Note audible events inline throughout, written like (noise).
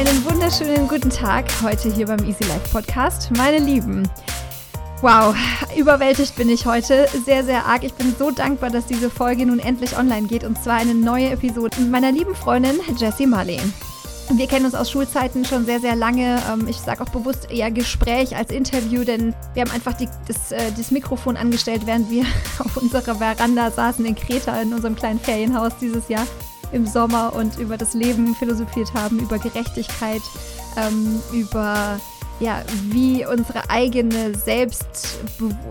Einen wunderschönen guten Tag heute hier beim Easy Life Podcast. Meine Lieben, wow, überwältigt bin ich heute sehr, sehr arg. Ich bin so dankbar, dass diese Folge nun endlich online geht und zwar eine neue Episode mit meiner lieben Freundin Jessie Marleen. Wir kennen uns aus Schulzeiten schon sehr, sehr lange. Ähm, ich sage auch bewusst eher Gespräch als Interview, denn wir haben einfach die, das, äh, das, Mikrofon angestellt, während wir (laughs) auf unserer Veranda saßen in Kreta in unserem kleinen Ferienhaus dieses Jahr im Sommer und über das Leben philosophiert haben, über Gerechtigkeit, ähm, über ja, wie unsere eigene Selbst,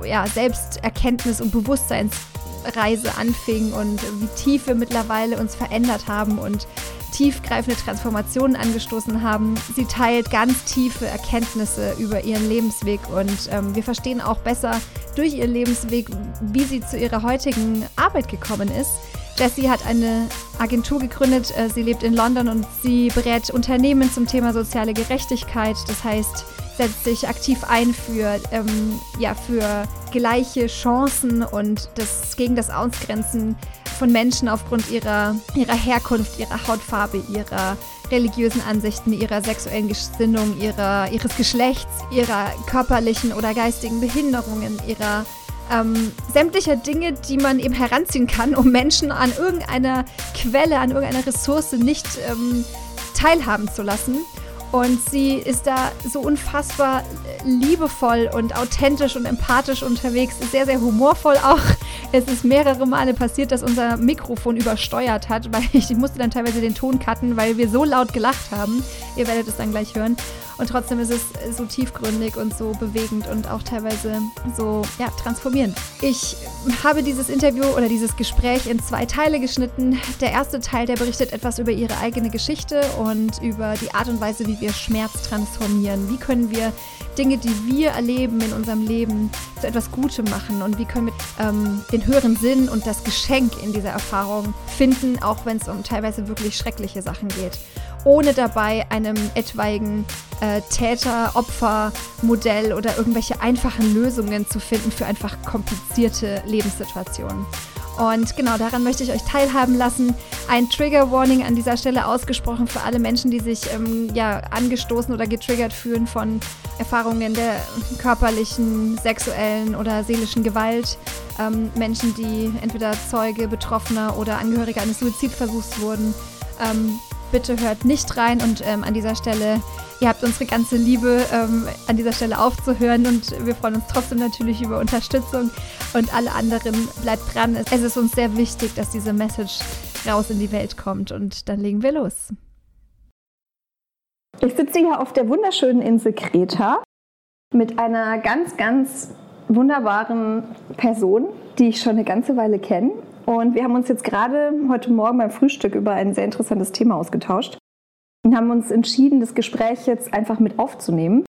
ja, Selbsterkenntnis und Bewusstseinsreise anfing und wie tief wir mittlerweile uns verändert haben und tiefgreifende Transformationen angestoßen haben. Sie teilt ganz tiefe Erkenntnisse über ihren Lebensweg und ähm, wir verstehen auch besser durch ihren Lebensweg, wie sie zu ihrer heutigen Arbeit gekommen ist. Jessie hat eine Agentur gegründet. Äh, sie lebt in London und sie berät Unternehmen zum Thema soziale Gerechtigkeit. Das heißt, setzt sich aktiv ein für, ähm, ja, für gleiche Chancen und das, gegen das Ausgrenzen von Menschen aufgrund ihrer, ihrer Herkunft, ihrer Hautfarbe, ihrer religiösen Ansichten, ihrer sexuellen Gesinnung, ihrer, ihres Geschlechts, ihrer körperlichen oder geistigen Behinderungen, ihrer ähm, sämtlicher Dinge, die man eben heranziehen kann, um Menschen an irgendeiner Quelle, an irgendeiner Ressource nicht ähm, teilhaben zu lassen. Und sie ist da so unfassbar liebevoll und authentisch und empathisch unterwegs, sehr, sehr humorvoll auch. (laughs) Es ist mehrere Male passiert, dass unser Mikrofon übersteuert hat, (laughs) weil ich, ich musste dann teilweise den Ton cutten, weil wir so laut gelacht haben. Ihr werdet es dann gleich hören. Und trotzdem ist es so tiefgründig und so bewegend und auch teilweise so ja, transformierend. Ich habe dieses Interview oder dieses Gespräch in zwei Teile geschnitten. Der erste Teil, der berichtet etwas über ihre eigene Geschichte und über die Art und Weise, wie wir Schmerz transformieren. Wie können wir Dinge, die wir erleben in unserem Leben, zu etwas Gutem machen und wie können wir ähm, den höheren Sinn und das Geschenk in dieser Erfahrung finden, auch wenn es um teilweise wirklich schreckliche Sachen geht ohne dabei einem etwaigen äh, Täter-Opfer-Modell oder irgendwelche einfachen Lösungen zu finden für einfach komplizierte Lebenssituationen. Und genau daran möchte ich euch teilhaben lassen. Ein Trigger Warning an dieser Stelle ausgesprochen für alle Menschen, die sich ähm, ja, angestoßen oder getriggert fühlen von Erfahrungen der körperlichen, sexuellen oder seelischen Gewalt. Ähm, Menschen, die entweder Zeuge, Betroffener oder Angehörige eines Suizidversuchs wurden. Ähm, bitte hört nicht rein und ähm, an dieser Stelle, ihr habt unsere ganze Liebe ähm, an dieser Stelle aufzuhören und wir freuen uns trotzdem natürlich über Unterstützung und alle anderen bleibt dran. Es ist uns sehr wichtig, dass diese Message raus in die Welt kommt und dann legen wir los. Ich sitze hier auf der wunderschönen Insel Kreta mit einer ganz, ganz wunderbaren Person, die ich schon eine ganze Weile kenne und wir haben uns jetzt gerade heute Morgen beim Frühstück über ein sehr interessantes Thema ausgetauscht und haben uns entschieden, das Gespräch jetzt einfach mit aufzunehmen,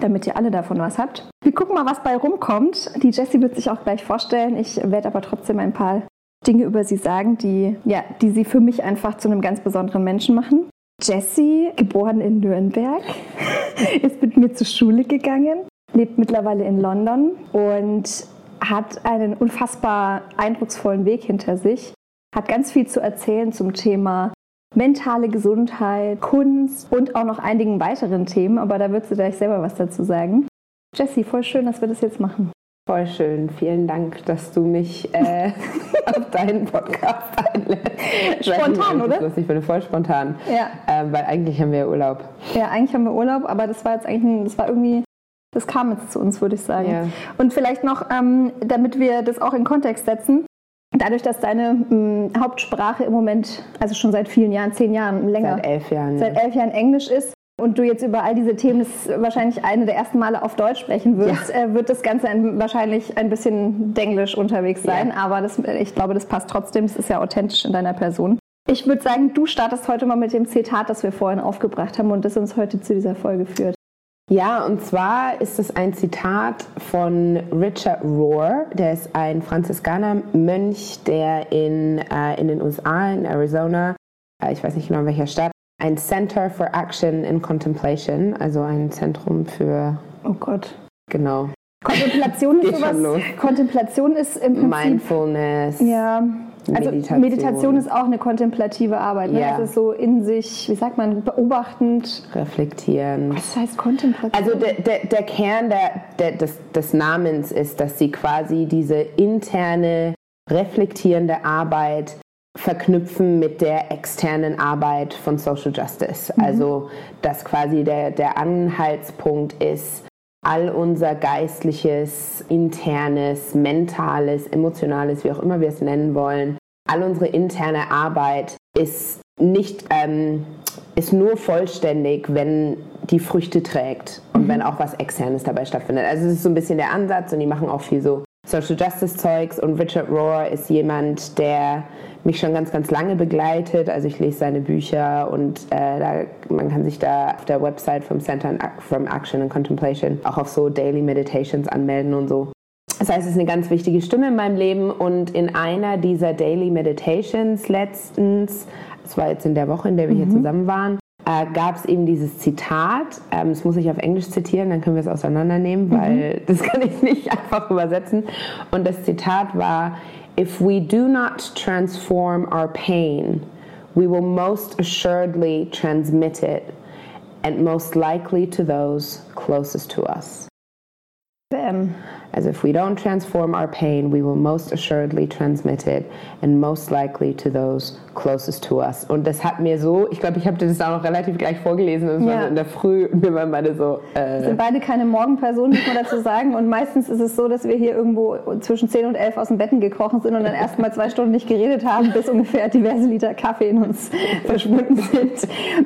damit ihr alle davon was habt. Wir gucken mal, was bei rumkommt. Die Jessie wird sich auch gleich vorstellen. Ich werde aber trotzdem ein paar Dinge über sie sagen, die, ja, die sie für mich einfach zu einem ganz besonderen Menschen machen. Jessie, geboren in Nürnberg, (laughs) ist mit mir zur Schule gegangen, lebt mittlerweile in London und hat einen unfassbar eindrucksvollen Weg hinter sich, hat ganz viel zu erzählen zum Thema mentale Gesundheit, Kunst und auch noch einigen weiteren Themen, aber da wird sie gleich selber was dazu sagen. Jessie, voll schön, dass wir das jetzt machen. Voll schön. Vielen Dank, dass du mich äh, (laughs) auf deinen Podcast einlädst. Spontan, oder? Lustig, ich bin voll spontan. Ja. Äh, weil eigentlich haben wir Urlaub. Ja, eigentlich haben wir Urlaub, aber das war jetzt eigentlich, ein, das war irgendwie das kam jetzt zu uns, würde ich sagen. Ja. Und vielleicht noch, ähm, damit wir das auch in Kontext setzen, dadurch, dass deine mh, mm, Hauptsprache im Moment, also schon seit vielen Jahren, zehn Jahren länger, seit elf Jahren, seit elf Jahren Englisch ist, und du jetzt über all diese Themen wahrscheinlich eine der ersten Male auf Deutsch sprechen wirst, ja. äh, wird das Ganze ein, wahrscheinlich ein bisschen denglisch unterwegs sein. Ja. Aber das, ich glaube, das passt trotzdem. Es ist ja authentisch in deiner Person. Ich würde sagen, du startest heute mal mit dem Zitat, das wir vorhin aufgebracht haben und das uns heute zu dieser Folge führt. Ja, und zwar ist es ein Zitat von Richard Rohr, der ist ein Franziskaner-Mönch, der in, äh, in den USA, in Arizona, äh, ich weiß nicht genau in welcher Stadt, ein Center for Action in Contemplation, also ein Zentrum für. Oh Gott. Genau. Kontemplation (laughs) ist sowas. Kontemplation ist im Prinzip. Mindfulness. Ja. Also Meditation. Ist auch eine kontemplative Arbeit. Ne? Ja. Das ist so in sich, wie sagt man, beobachtend. reflektieren. Was heißt kontemplativ? Also der, der, der Kern der, der, des, des Namens ist, dass sie quasi diese interne, reflektierende Arbeit verknüpfen mit der externen Arbeit von Social Justice. Also dass quasi der, der Anhaltspunkt ist, all unser geistliches, internes, mentales, emotionales, wie auch immer wir es nennen wollen, all unsere interne Arbeit ist nicht ähm, ist nur vollständig, wenn die Früchte trägt und wenn auch was Externes dabei stattfindet. Also es ist so ein bisschen der Ansatz und die machen auch viel so Social Justice Zeugs und Richard Rohr ist jemand, der mich schon ganz, ganz lange begleitet. Also ich lese seine Bücher und äh, da, man kann sich da auf der Website vom Center from Action and Contemplation auch auf so Daily Meditations anmelden und so. Das heißt, es ist eine ganz wichtige Stimme in meinem Leben und in einer dieser Daily Meditations letztens, das war jetzt in der Woche, in der wir hier zusammen waren, äh, gab es eben dieses Zitat. Ähm, das muss ich auf Englisch zitieren, dann können wir es auseinandernehmen, weil das (laughs) kann ich nicht einfach übersetzen. Und das Zitat war: If we do not transform our pain, we will most assuredly transmit it, and most likely to those closest to us. Bam. As if we don't transform our pain, we will most assuredly transmit it and most likely to those closest to us. Und das hat mir so, ich glaube, ich habe dir das auch noch relativ gleich vorgelesen, war Ja. so in der Früh und wir waren beide so, äh, Wir sind beide keine Morgenpersonen, muss man dazu sagen. Und meistens ist es so, dass wir hier irgendwo zwischen 10 und 11 aus dem Betten gekrochen sind und dann erst mal zwei Stunden nicht geredet haben, bis ungefähr diverse Liter Kaffee in uns verschwunden sind.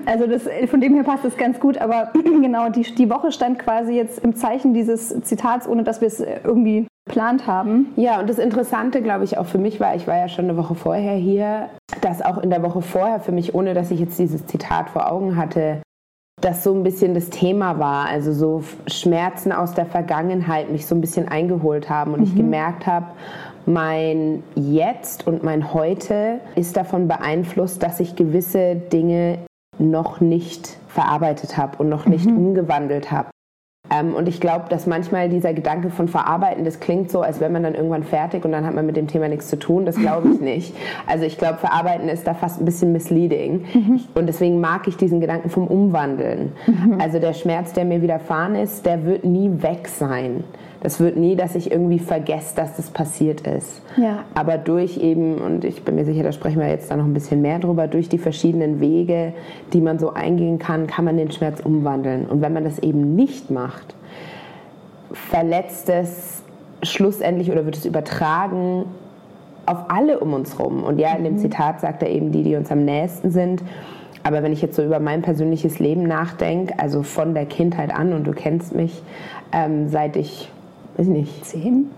Also das, von dem her passt es ganz gut. Aber (clears throat) genau, die, die Woche stand quasi jetzt im Zeichen dieses Zitats, ohne dass wir es irgendwie geplant haben. Ja, und das Interessante, glaube ich, auch für mich war, ich war ja schon eine Woche vorher hier, dass auch in der Woche vorher für mich, ohne dass ich jetzt dieses Zitat vor Augen hatte, das so ein bisschen das Thema war. Also so Schmerzen aus der Vergangenheit mich so ein bisschen eingeholt haben und ich gemerkt habe, mein Jetzt und mein Heute ist davon beeinflusst, dass ich gewisse Dinge noch nicht verarbeitet habe und noch nicht umgewandelt habe. Ähm, und ich glaube, dass manchmal dieser Gedanke von Verarbeiten, das klingt so, als wäre man dann irgendwann fertig und dann hat man mit dem Thema nichts zu tun. Das glaube ich (laughs) nicht. Also ich glaube, Verarbeiten ist da fast ein bisschen misleading. Und deswegen mag ich diesen Gedanken vom Umwandeln. Also der Schmerz, der mir widerfahren ist, der wird nie weg sein. Das wird nie, dass ich irgendwie vergesse, dass das passiert ist. Ja. Aber durch eben, und ich bin mir sicher, da sprechen wir jetzt da noch ein bisschen mehr drüber, durch die verschiedenen Wege, die man so eingehen kann, kann man den Schmerz umwandeln. Und wenn man das eben nicht macht, verletzt es schlussendlich oder wird es übertragen auf alle um uns rum. Und ja, in dem Zitat sagt er eben die, die uns am nächsten sind. Aber wenn ich jetzt so über mein persönliches Leben nachdenke, also von der Kindheit an, und du kennst mich, ähm, seit ich, weiß ich nicht, 10?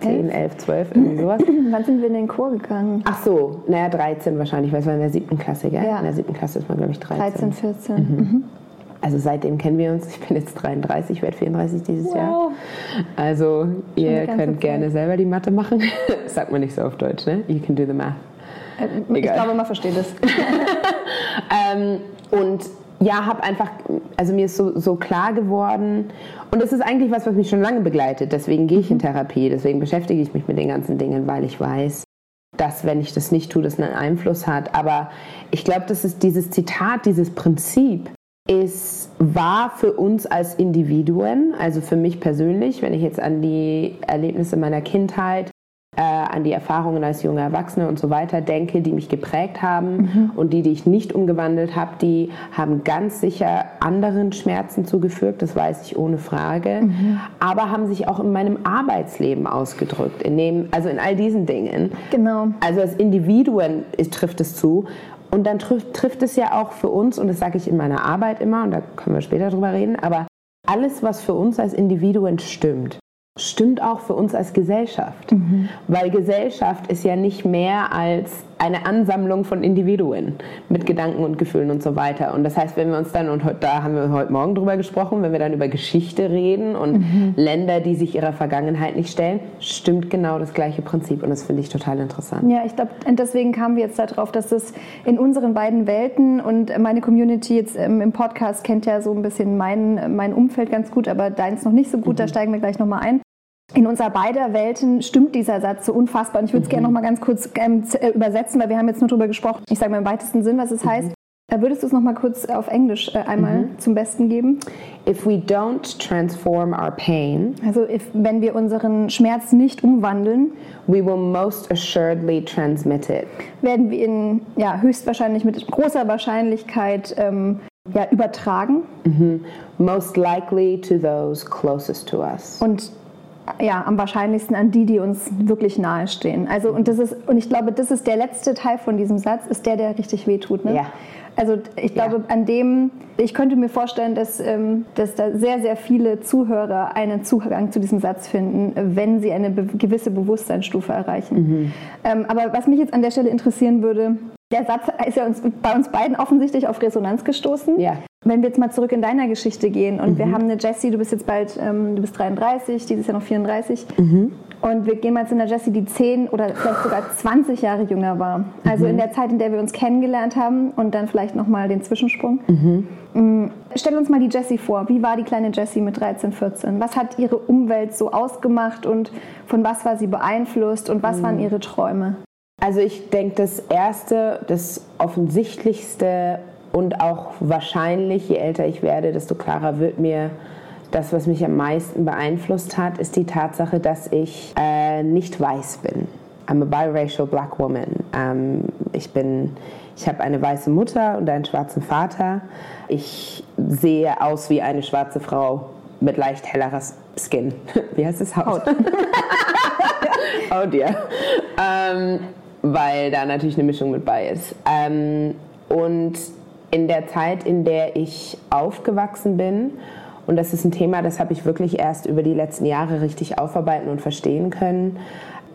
10, 11, 12, irgendwie sowas. (clears throat) Wann sind wir in den Chor gegangen? Ach so, naja, 13 wahrscheinlich, weil es war in der siebten Klasse, gell? Ja. In der siebten Klasse ist man, glaube ich, 13. 13, 14. Also seitdem kennen wir uns. Ich bin jetzt 33, werde 34 dieses Jahr. Wow. Also ihr eine ganze könnt Zeit. gerne selber die Mathe machen. Das (laughs) sagt man nicht so auf Deutsch, ne? You can do the math. Äh, Ich glaube, man versteht es. (laughs) Ähm, und ja, habe einfach, also mir ist so, so klar geworden, und das ist eigentlich was, was mich schon lange begleitet. Deswegen gehe ich in Therapie, deswegen beschäftige ich mich mit den ganzen Dingen, weil ich weiß, dass wenn ich das nicht tue, das einen Einfluss hat. Aber ich glaube, das ist dieses Zitat, dieses Prinzip ist wahr für uns als Individuen, also für mich persönlich, wenn ich jetzt an die Erlebnisse meiner Kindheit äh, an die Erfahrungen als junge Erwachsene und so weiter denke, die mich geprägt haben und die, die ich nicht umgewandelt habe, die haben ganz sicher anderen Schmerzen zugefügt, das weiß ich ohne Frage, aber haben sich auch in meinem Arbeitsleben ausgedrückt, in dem, also in all diesen Dingen. Genau. Also als Individuen ist- trifft es zu. Und dann trifft, trifft es ja auch für uns, und das sage ich in meiner Arbeit immer, und da können wir später drüber reden, aber alles, was für uns als Individuen stimmt, stimmt auch für uns als Gesellschaft. Weil Gesellschaft ist ja nicht mehr als eine Ansammlung von Individuen mit Gedanken und Gefühlen und so weiter. Und das heißt, wenn wir uns dann, und da haben wir heute Morgen drüber gesprochen, wenn wir dann über Geschichte reden und Länder, die sich ihrer Vergangenheit nicht stellen, stimmt genau das gleiche Prinzip. Und das finde ich total interessant. Ja, ich glaube, deswegen kamen wir jetzt darauf, dass das in unseren beiden Welten und meine Community jetzt ähm, im Podcast kennt ja so ein bisschen mein, mein Umfeld ganz gut, aber deins noch nicht so gut, da steigen wir gleich nochmal ein. In unserer beider Welten stimmt dieser Satz so unfassbar. Und ich würde es mhm. gerne noch mal ganz kurz ähm, äh, übersetzen, weil wir haben jetzt nur darüber gesprochen. Ich sage mal im weitesten Sinn, was es mhm. heißt. Äh, würdest du es noch mal kurz auf Englisch äh, einmal mhm. zum Besten geben? If we don't transform our pain, also if, wenn wir unseren Schmerz nicht umwandeln, we will most assuredly transmit it. Werden wir ihn ja höchstwahrscheinlich mit großer Wahrscheinlichkeit ähm, ja, übertragen. Mhm. Most likely to those closest to us. Und ja, am wahrscheinlichsten an die, die uns wirklich nahestehen. Also und das ist und ich glaube, das ist der letzte Teil von diesem Satz, ist der, der richtig wehtut. Ne? Ja. Also ich glaube, ja. an dem, ich könnte mir vorstellen, dass, ähm, dass da sehr, sehr viele Zuhörer einen Zugang zu diesem Satz finden, wenn sie eine gewisse Bewusstseinsstufe erreichen. Mhm. Ähm, aber was mich jetzt an der Stelle interessieren würde, der Satz ist ja uns, bei uns beiden offensichtlich auf Resonanz gestoßen. Ja. Wenn wir jetzt mal zurück in deiner Geschichte gehen und mhm. wir haben eine Jessie, du bist jetzt bald, ähm, du bist 33, dieses Jahr noch 34. Mhm. Und wir gehen mal zu einer Jessie, die 10 oder vielleicht sogar 20 Jahre jünger war. Also mhm. in der Zeit, in der wir uns kennengelernt haben und dann vielleicht nochmal den Zwischensprung. Mhm. Mm, stell uns mal die Jessie vor. Wie war die kleine Jessie mit 13, 14? Was hat ihre Umwelt so ausgemacht und von was war sie beeinflusst und was waren mhm. ihre Träume? Also ich denke, das Erste, das Offensichtlichste und auch wahrscheinlich, je älter ich werde, desto klarer wird mir, das, was mich am meisten beeinflusst hat, ist die Tatsache, dass ich äh, nicht weiß bin. I'm a biracial black woman. Ähm, ich bin, ich habe eine weiße Mutter und einen schwarzen Vater. Ich sehe aus wie eine schwarze Frau mit leicht hellerer Skin. (laughs) Wie heißt es? Haut. (laughs) oh dear. Ähm, weil da natürlich eine Mischung mit bei ist. Ähm, und in der Zeit, in der ich aufgewachsen bin und das ist ein Thema, das habe ich wirklich erst über die letzten Jahre richtig aufarbeiten und verstehen können.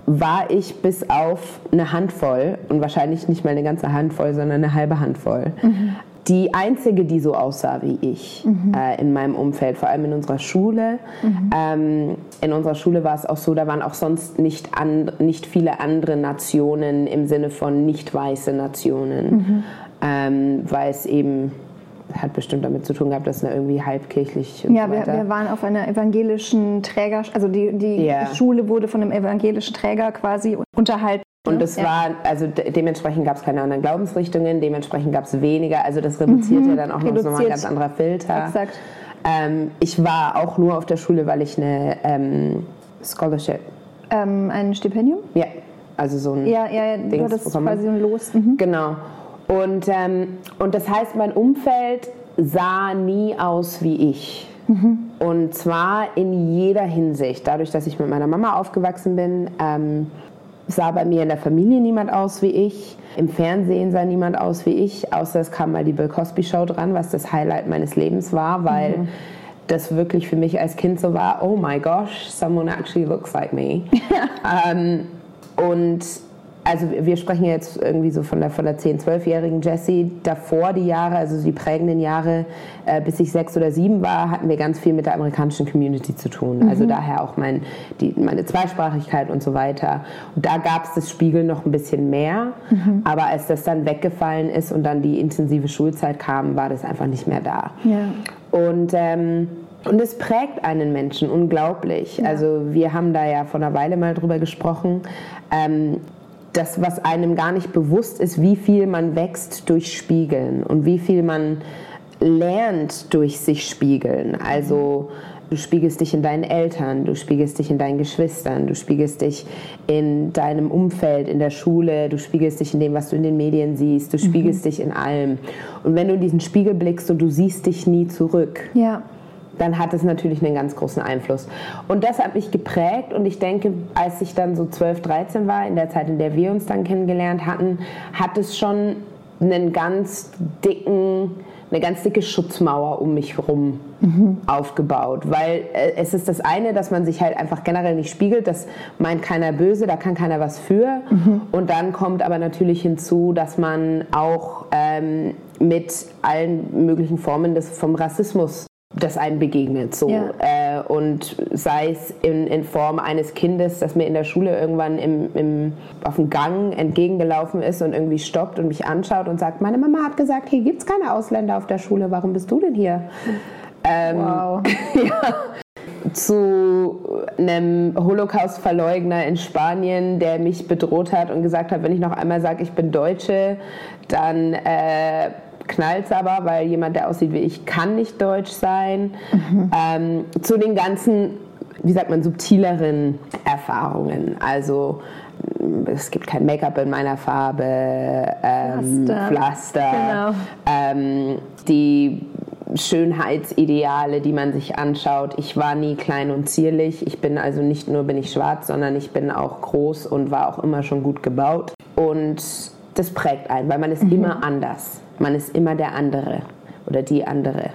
War ich bis auf eine Handvoll und wahrscheinlich nicht mal eine ganze Handvoll, sondern eine halbe Handvoll. Mhm. Die einzige, die so aussah wie ich mhm. äh, in meinem Umfeld, vor allem in unserer Schule. Mhm. Ähm, in unserer Schule war es auch so, da waren auch sonst nicht, an, nicht viele andere Nationen im Sinne von nicht weiße Nationen, mhm. Ähm, weil es eben hat bestimmt damit zu tun gehabt, dass er irgendwie halbkirchlich Ja, so wir, wir, waren auf einer evangelischen Träger, also die, die yeah. Schule wurde von einem evangelischen Träger quasi unterhalten. Und es ja. war, also de dementsprechend gab es keine anderen Glaubensrichtungen, dementsprechend gab es weniger, also das reduziert mhm. ja dann auch Reduziert. noch nochmal ein ganz anderer Filter. Exakt. Ähm, ich war auch nur auf der Schule, weil ich eine ähm, Scholarship. Ähm, ein Stipendium? Ja, also so ein. Ja, ja, ja du hattest quasi ein Los. Mhm. Genau. Und, ähm, und das heißt, mein Umfeld sah nie aus wie ich. Mhm. Und zwar in jeder Hinsicht. Dadurch, dass ich mit meiner Mama aufgewachsen bin, ähm, sah bei mir in der Familie niemand aus wie ich. Im Fernsehen sah niemand aus wie ich, außer es kam mal die Bill Cosby Show dran, was das Highlight meines Lebens war, weil mhm. das wirklich für mich als Kind so war, oh my gosh, someone actually looks like me. (laughs) ähm, und also wir sprechen jetzt irgendwie so von der, von der 10-, 12-jährigen Jessie. Davor die Jahre, also die prägenden Jahre, äh, bis ich sechs oder sieben war, hatten wir ganz viel mit der amerikanischen Community zu tun. Mhm. Also daher auch mein, die, meine Zweisprachigkeit und so weiter. Und da gab es das Spiegel noch ein bisschen mehr. Mhm. Aber als das dann weggefallen ist und dann die intensive Schulzeit kam, war das einfach nicht mehr da. Ja. Und ähm, und es prägt einen Menschen unglaublich. Ja. Also wir haben da ja vor einer Weile mal drüber gesprochen. Ähm, das, was einem gar nicht bewusst ist, wie viel man wächst durch Spiegeln und wie viel man lernt durch sich spiegeln. Also du spiegelst dich in deinen Eltern, du spiegelst dich in deinen Geschwistern, du spiegelst dich in deinem Umfeld, in der Schule, du spiegelst dich in dem, was du in den Medien siehst, du spiegelst mhm. dich in allem. Und wenn du in diesen Spiegel blickst und du siehst dich nie zurück, ja dann hat es natürlich einen ganz großen Einfluss. Und das hat mich geprägt und ich denke, als ich dann so 12, 13 war, in der Zeit, in der wir uns dann kennengelernt hatten, hat es schon einen ganz dicken, eine ganz dicke Schutzmauer um mich herum mhm. aufgebaut. Weil äh, es ist das eine, dass man sich halt einfach generell nicht spiegelt, das meint keiner böse, da kann keiner was für. Mhm. Und dann kommt aber natürlich hinzu, dass man auch ähm, mit allen möglichen Formen des, vom Rassismus das einem begegnet. So. Ja. Äh, und sei es in, in, Form eines Kindes, das mir in der Schule irgendwann im, im, auf dem Gang entgegengelaufen ist und irgendwie stoppt und mich anschaut und sagt, meine Mama hat gesagt, hier gibt es keine Ausländer auf der Schule, warum bist du denn hier? Ähm, wow. (laughs) ja. Zu einem Holocaust-Verleugner in Spanien, der mich bedroht hat und gesagt hat, wenn ich noch einmal sage, ich bin Deutsche, dann äh, knallt es aber, weil jemand, der aussieht wie ich, kann nicht deutsch sein. Mhm. Ähm, zu den ganzen, wie sagt man, subtileren Erfahrungen. Also es gibt kein Make-up in meiner Farbe, ähm, Pflaster, Pflaster genau. ähm, die Schönheitsideale, die man sich anschaut. Ich war nie klein und zierlich. Ich bin also nicht nur bin ich schwarz, sondern ich bin auch groß und war auch immer schon gut gebaut. Und das prägt einen, weil man ist mhm. immer anders. Man ist immer der andere oder die andere.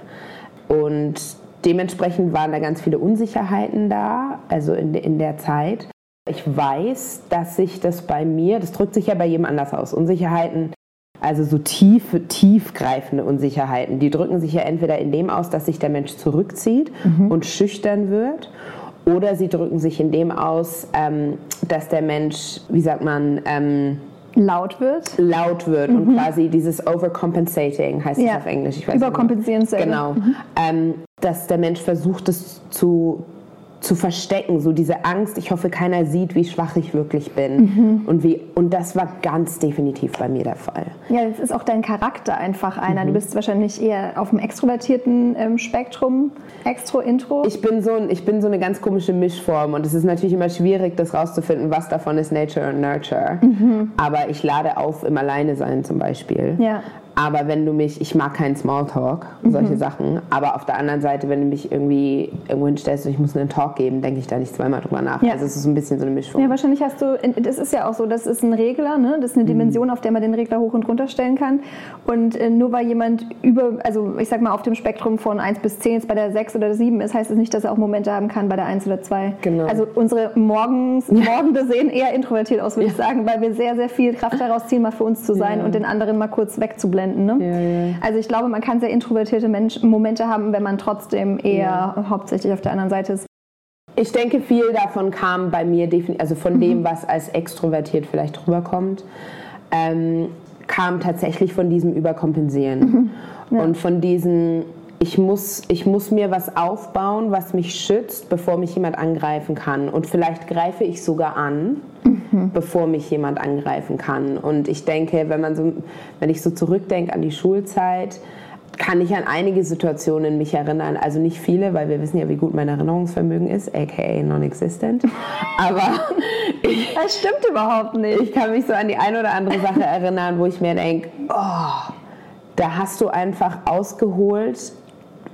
Und dementsprechend waren da ganz viele Unsicherheiten da, also in, in der Zeit. Ich weiß, dass sich das bei mir, das drückt sich ja bei jedem anders aus. Unsicherheiten, also so tiefe, tiefgreifende Unsicherheiten, die drücken sich ja entweder in dem aus, dass sich der Mensch zurückzieht mhm. und schüchtern wird, oder sie drücken sich in dem aus, ähm, dass der Mensch, wie sagt man, ähm, laut wird. Laut wird mhm. und quasi dieses Overcompensating heißt ja. es auf Englisch. Ich weiß Überkompensieren selber. Genau. Mhm. Ähm, dass der Mensch versucht, es zu zu verstecken, so diese Angst, ich hoffe, keiner sieht, wie schwach ich wirklich bin. Mhm. Und, wie, und das war ganz definitiv bei mir der Fall. Ja, das ist auch dein Charakter einfach einer. Mhm. Du bist wahrscheinlich eher auf dem extrovertierten ähm, Spektrum, Extro, Intro. Ich bin, so, ich bin so eine ganz komische Mischform und es ist natürlich immer schwierig, das rauszufinden, was davon ist Nature und Nurture. Mhm. Aber ich lade auf im Alleine sein zum Beispiel. Ja. Aber wenn du mich, ich mag keinen Smalltalk, solche mhm. Sachen, aber auf der anderen Seite, wenn du mich irgendwie irgendwo hinstellst und ich muss einen Talk geben, denke ich da nicht zweimal drüber nach. Ja. Also es ist so ein bisschen so eine Mischung. Ja, wahrscheinlich hast du, das ist ja auch so, das ist ein Regler, ne? das ist eine mhm. Dimension, auf der man den Regler hoch und runter stellen kann. Und äh, nur weil jemand über, also ich sag mal auf dem Spektrum von 1 bis 10 jetzt bei der 6 oder 7 ist, heißt es das nicht, dass er auch Momente haben kann bei der 1 oder 2. Genau. Also unsere Morgens, Morgende sehen eher introvertiert aus, würde ja. ich sagen, weil wir sehr, sehr viel Kraft daraus ziehen, mal für uns zu sein ja. und den anderen mal kurz wegzublenden. Ne? Ja, ja. Also ich glaube, man kann sehr introvertierte Mensch Momente haben, wenn man trotzdem eher ja. hauptsächlich auf der anderen Seite ist. Ich denke, viel davon kam bei mir, also von mhm. dem, was als extrovertiert vielleicht rüberkommt, ähm, kam tatsächlich von diesem Überkompensieren mhm. und von diesem ich muss, ich muss mir was aufbauen, was mich schützt, bevor mich jemand angreifen kann. Und vielleicht greife ich sogar an, mhm. bevor mich jemand angreifen kann. Und ich denke, wenn man so, wenn ich so zurückdenke an die Schulzeit, kann ich an einige Situationen mich erinnern. Also nicht viele, weil wir wissen ja, wie gut mein Erinnerungsvermögen ist, aka non-existent. (laughs) Aber ich, das stimmt überhaupt nicht. Ich kann mich so an die eine oder andere Sache erinnern, wo ich mir denke, oh, da hast du einfach ausgeholt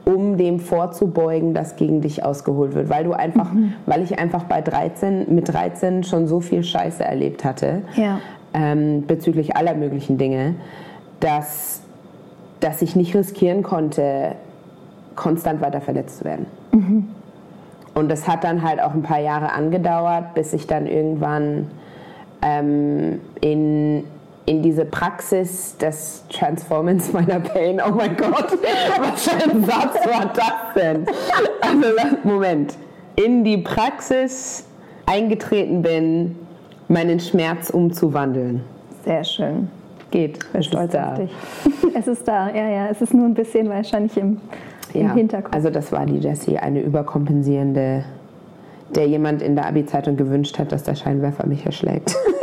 um dem vorzubeugen, dass gegen dich ausgeholt wird, weil du einfach, mhm. weil ich einfach bei 13 mit 13 schon so viel Scheiße erlebt hatte ja. ähm, bezüglich aller möglichen Dinge, dass dass ich nicht riskieren konnte, konstant weiter verletzt zu werden. Mhm. Und das hat dann halt auch ein paar Jahre angedauert, bis ich dann irgendwann ähm, in in diese Praxis des Transformance meiner Pain. Oh mein Gott, (laughs) was für ein Satz war das denn? Also, Moment. In die Praxis eingetreten bin, meinen Schmerz umzuwandeln. Sehr schön. Geht. Ich bin stolz auf dich. (laughs) Es ist da, ja, ja. Es ist nur ein bisschen wahrscheinlich im, im ja, Hinterkopf. Also, das war die Jessie, eine überkompensierende, der jemand in der Abi-Zeitung gewünscht hat, dass der Scheinwerfer mich erschlägt. (laughs)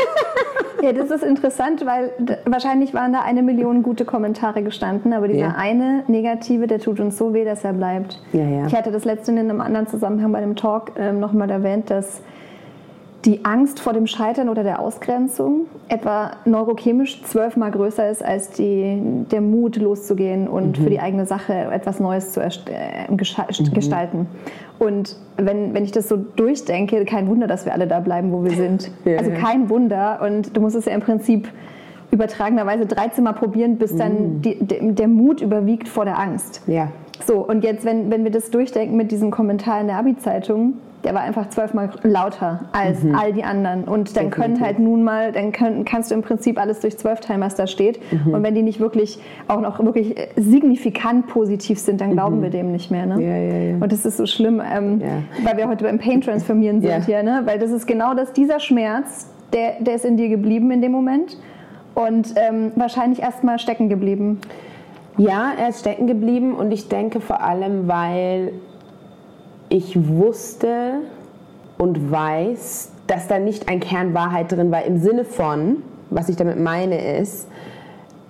Ja, das ist interessant, weil wahrscheinlich waren da eine Million gute Kommentare gestanden, aber dieser ja. eine negative, der tut uns so weh, dass er bleibt. Ja, ja. Ich hatte das letzte in einem anderen Zusammenhang bei einem Talk ähm, nochmal erwähnt, dass die Angst vor dem Scheitern oder der Ausgrenzung etwa neurochemisch zwölfmal größer ist als die, der Mut loszugehen und mhm. für die eigene Sache etwas Neues zu äh, mhm. gestalten. Und wenn, wenn ich das so durchdenke, kein Wunder, dass wir alle da bleiben, wo wir sind. (laughs) ja, also kein Wunder. Und du musst es ja im Prinzip übertragenerweise 13 Mal probieren, bis dann mhm. die, der Mut überwiegt vor der Angst. Ja. So, und jetzt, wenn, wenn wir das durchdenken mit diesem Kommentar in der Abi-Zeitung, der war einfach zwölfmal lauter als mhm. all die anderen. Und dann können halt nun mal, dann können, kannst du im Prinzip alles durch zwölf teilen, was da steht. Mhm. Und wenn die nicht wirklich auch noch wirklich signifikant positiv sind, dann glauben mhm. wir dem nicht mehr. Ne? Ja, ja, ja. Und das ist so schlimm, ähm, weil wir heute beim Pain transformieren sind hier, ne? weil das ist genau das, dieser Schmerz, der, der ist in dir geblieben in dem Moment und ähm, wahrscheinlich erstmal stecken geblieben. Ja, er ist stecken geblieben und ich denke vor allem, weil ich wusste, und weiß, dass da nicht ein Kern Wahrheit drin war im Sinne von, was ich damit meine ist,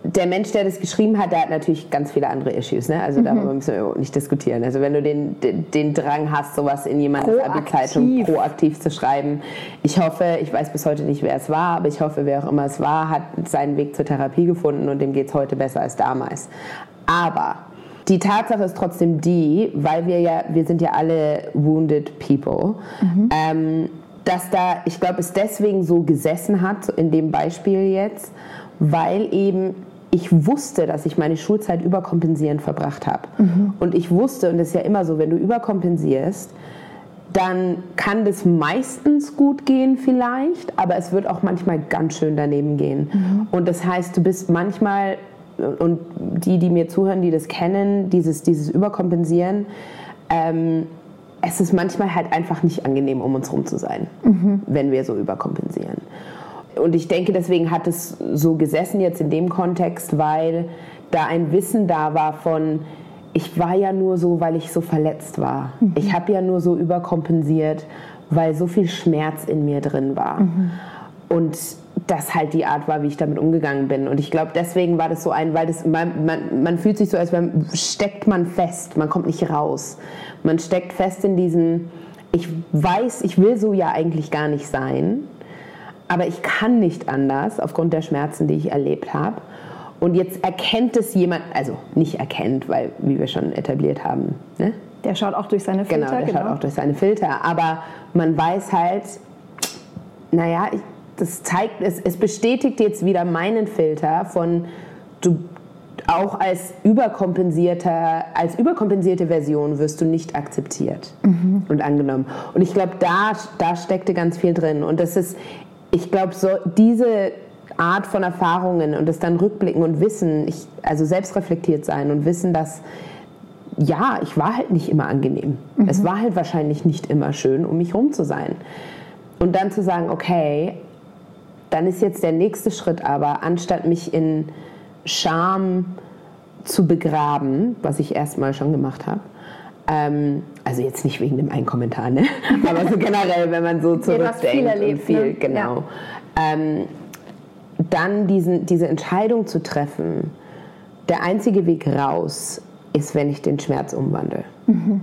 der Mensch, der das geschrieben hat, der hat natürlich ganz viele andere Issues. Ne? Also mhm. darüber müssen wir nicht diskutieren. Also wenn du den, den, den Drang hast, sowas in jemandes Abi-Zeitung proaktiv zu schreiben. Ich hoffe, ich weiß bis heute nicht, wer es war, aber ich hoffe, wer auch immer es war, hat seinen Weg zur Therapie gefunden und dem geht es heute besser als damals. Aber die Tatsache ist trotzdem die, weil wir ja, wir sind ja alle wounded people, mhm. ähm, dass da, ich glaube, es deswegen so gesessen hat, in dem Beispiel jetzt, weil eben ich wusste, dass ich meine Schulzeit überkompensierend verbracht habe. Mhm. Und ich wusste, und das ist ja immer so, wenn du überkompensierst, dann kann das meistens gut gehen vielleicht, aber es wird auch manchmal ganz schön daneben gehen. Mhm. Und das heißt, du bist manchmal, und die, die mir zuhören, die das kennen, dieses, dieses Überkompensieren, ähm, es ist manchmal halt einfach nicht angenehm, um uns rum zu sein, mhm. wenn wir so überkompensieren und ich denke, deswegen hat es so gesessen jetzt in dem Kontext, weil da ein Wissen da war von, ich war ja nur so, weil ich so verletzt war. Mhm. Ich habe ja nur so überkompensiert, weil so viel Schmerz in mir drin war. Mhm. Und das halt die Art war, wie ich damit umgegangen bin. Und ich glaube, deswegen war das so ein, weil das, man, man, man fühlt sich so, als wenn steckt man fest, man kommt nicht raus. Man steckt fest in diesem, ich weiß, ich will so ja eigentlich gar nicht sein aber ich kann nicht anders aufgrund der Schmerzen, die ich erlebt habe. Und jetzt erkennt es jemand, also nicht erkennt, weil, wie wir schon etabliert haben, ne? Der schaut auch durch seine Filter. Genau, der genau. schaut auch durch seine Filter. Aber man weiß halt, naja, ich, das zeigt, es, es bestätigt jetzt wieder meinen Filter von, du auch als überkompensierter, als überkompensierte Version wirst du nicht akzeptiert mhm. und angenommen. Und ich glaube, da, da steckte ganz viel drin. Und das ist ich glaube, so diese Art von Erfahrungen und das dann rückblicken und wissen, ich, also selbstreflektiert sein und wissen, dass ja, ich war halt nicht immer angenehm. Mhm. Es war halt wahrscheinlich nicht immer schön, um mich rum zu sein. Und dann zu sagen, okay, dann ist jetzt der nächste Schritt aber, anstatt mich in Scham zu begraben, was ich erstmal schon gemacht habe, ähm, also jetzt nicht wegen dem einen Kommentar, ne? (laughs) aber so generell, wenn man so zurückdenkt viel erlebt, und viel, ne? genau. Ja. Ähm, dann diesen, diese Entscheidung zu treffen, der einzige Weg raus ist, wenn ich den Schmerz umwandle. Mhm.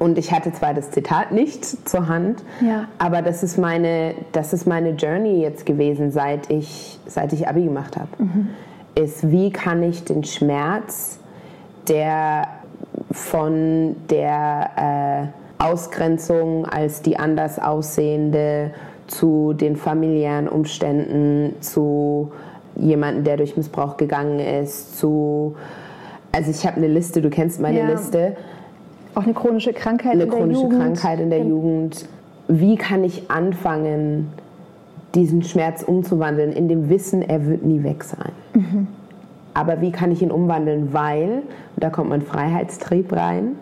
Und ich hatte zwar das Zitat nicht zur Hand, ja. aber das ist, meine, das ist meine Journey jetzt gewesen, seit ich, seit ich Abi gemacht habe. Mhm. Ist, wie kann ich den Schmerz, der von der äh, Ausgrenzung als die anders aussehende zu den familiären Umständen, zu jemandem, der durch Missbrauch gegangen ist, zu also ich habe eine Liste, du kennst meine ja. Liste. Auch eine chronische Krankheit eine in der chronische Jugend. Krankheit in der Jugend. Wie kann ich anfangen, diesen Schmerz umzuwandeln, in dem Wissen, er wird nie weg sein? Mhm. Aber wie kann ich ihn umwandeln? Weil, und da kommt mein Freiheitstrieb rein,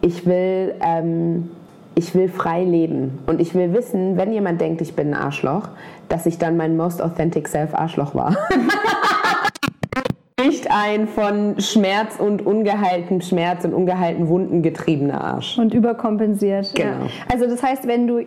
ich will, ähm, ich will frei leben. Und ich will wissen, wenn jemand denkt, ich bin ein Arschloch, dass ich dann mein most authentic self Arschloch war. (laughs) Nicht ein von Schmerz und ungeheilten Schmerz und ungeheilten Wunden getriebener Arsch. Und überkompensiert. Genau. Ja. Also das heißt, wenn du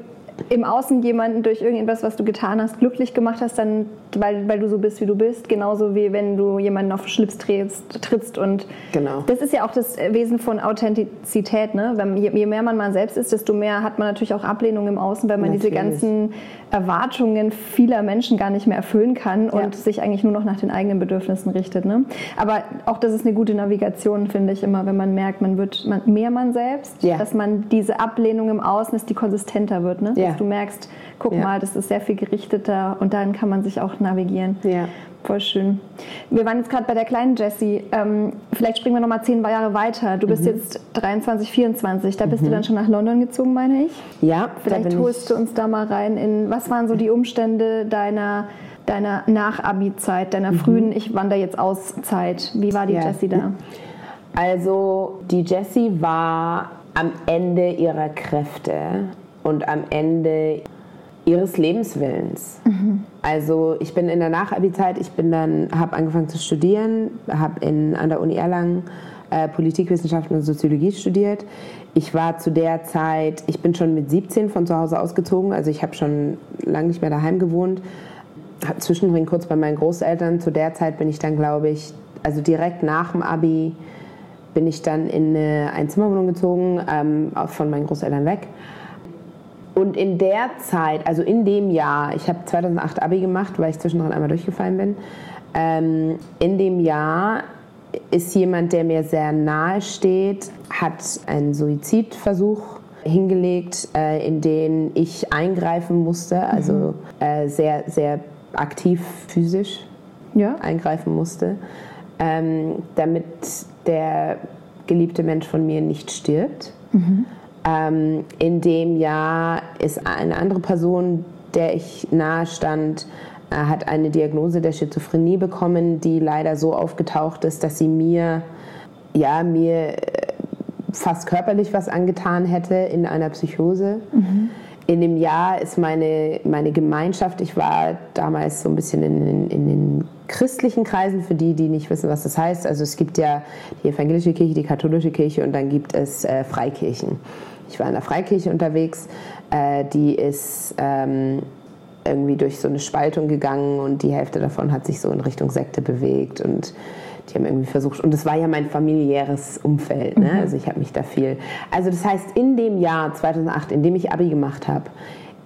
im Außen jemanden durch irgendetwas, was du getan hast, glücklich gemacht hast, dann, weil, weil du so bist, wie du bist. Genauso wie wenn du jemanden auf den Schlips trittst, trittst. Und genau. das ist ja auch das Wesen von Authentizität. Ne? Wenn, je, je, mehr man man selbst ist, desto mehr hat man natürlich auch Ablehnung im Außen, weil man natürlich. diese ganzen Erwartungen vieler Menschen gar nicht mehr erfüllen kann ja. und sich eigentlich nur noch nach den eigenen Bedürfnissen richtet. Ne? Aber auch das ist eine gute Navigation, finde ich immer, wenn man merkt, man wird man, mehr man selbst, ja. dass man diese Ablehnung im Außen ist, die konsistenter wird. Ne? Ja. Dass du merkst, guck mal, das ist sehr viel gerichteter und dann kann man sich auch navigieren. Voll schön. Wir waren jetzt gerade bei der kleinen Jessie. Ähm, vielleicht springen wir noch mal zehn Jahre weiter. Du bist mhm. jetzt 23, 24. Da bist mhm. du dann schon nach London gezogen, meine ich? Ja. Vielleicht holst du uns da mal rein in, was waren so die Umstände deiner, deiner Nach-Abi-Zeit, deiner mhm. frühen Ich wandere jetzt aus Zeit? Wie war die ja. Jessie da? Also die Jessie war am Ende ihrer Kräfte und am Ende ihres Lebenswillens. Mhm. Also ich bin in der Nachabi-Zeit, ich bin dann, habe angefangen zu studieren, habe an der Uni Erlangen äh, Politikwissenschaften und Soziologie studiert. ich war zu der Zeit, ich bin schon mit 17 von zu Hause ausgezogen, also ich habe schon lange nicht mehr daheim gewohnt. Hab zwischendrin kurz bei meinen Großeltern. Zu der Zeit bin ich dann, glaube ich, also direkt nach dem Abi bin ich dann in eine Einzimmerwohnung gezogen, ähm, von meinen Großeltern weg. Und in der Zeit, also in dem Jahr, ich habe 2008 Abi gemacht, weil ich zwischendrin einmal durchgefallen bin. Ähm, in dem Jahr ist jemand, der mir sehr nahe steht, hat einen Suizidversuch hingelegt, äh, in den ich eingreifen musste, also mhm. äh, sehr, sehr aktiv physisch ja. eingreifen musste, ähm, damit der geliebte Mensch von mir nicht stirbt. Mhm. Ähm, in dem Jahr ist eine andere Person, der ich nahe stand, äh, hat eine Diagnose der Schizophrenie bekommen, die leider so aufgetaucht ist, dass sie mir, ja, mir äh, fast körperlich was angetan hätte in einer Psychose. Mhm. In dem Jahr ist meine, meine Gemeinschaft, ich war damals so ein bisschen in, in, in den christlichen Kreisen, für die, die nicht wissen, was das heißt. Also es gibt ja die evangelische Kirche, die katholische Kirche und dann gibt es äh, Freikirchen. Ich war in der Freikirche unterwegs, äh, die ist ähm, irgendwie durch so eine Spaltung gegangen und die Hälfte davon hat sich so in Richtung Sekte bewegt und die haben irgendwie versucht, und das war ja mein familiäres Umfeld, ne? Mhm. also ich habe mich da viel, also das heißt, in dem Jahr 2008, in dem ich Abi gemacht habe,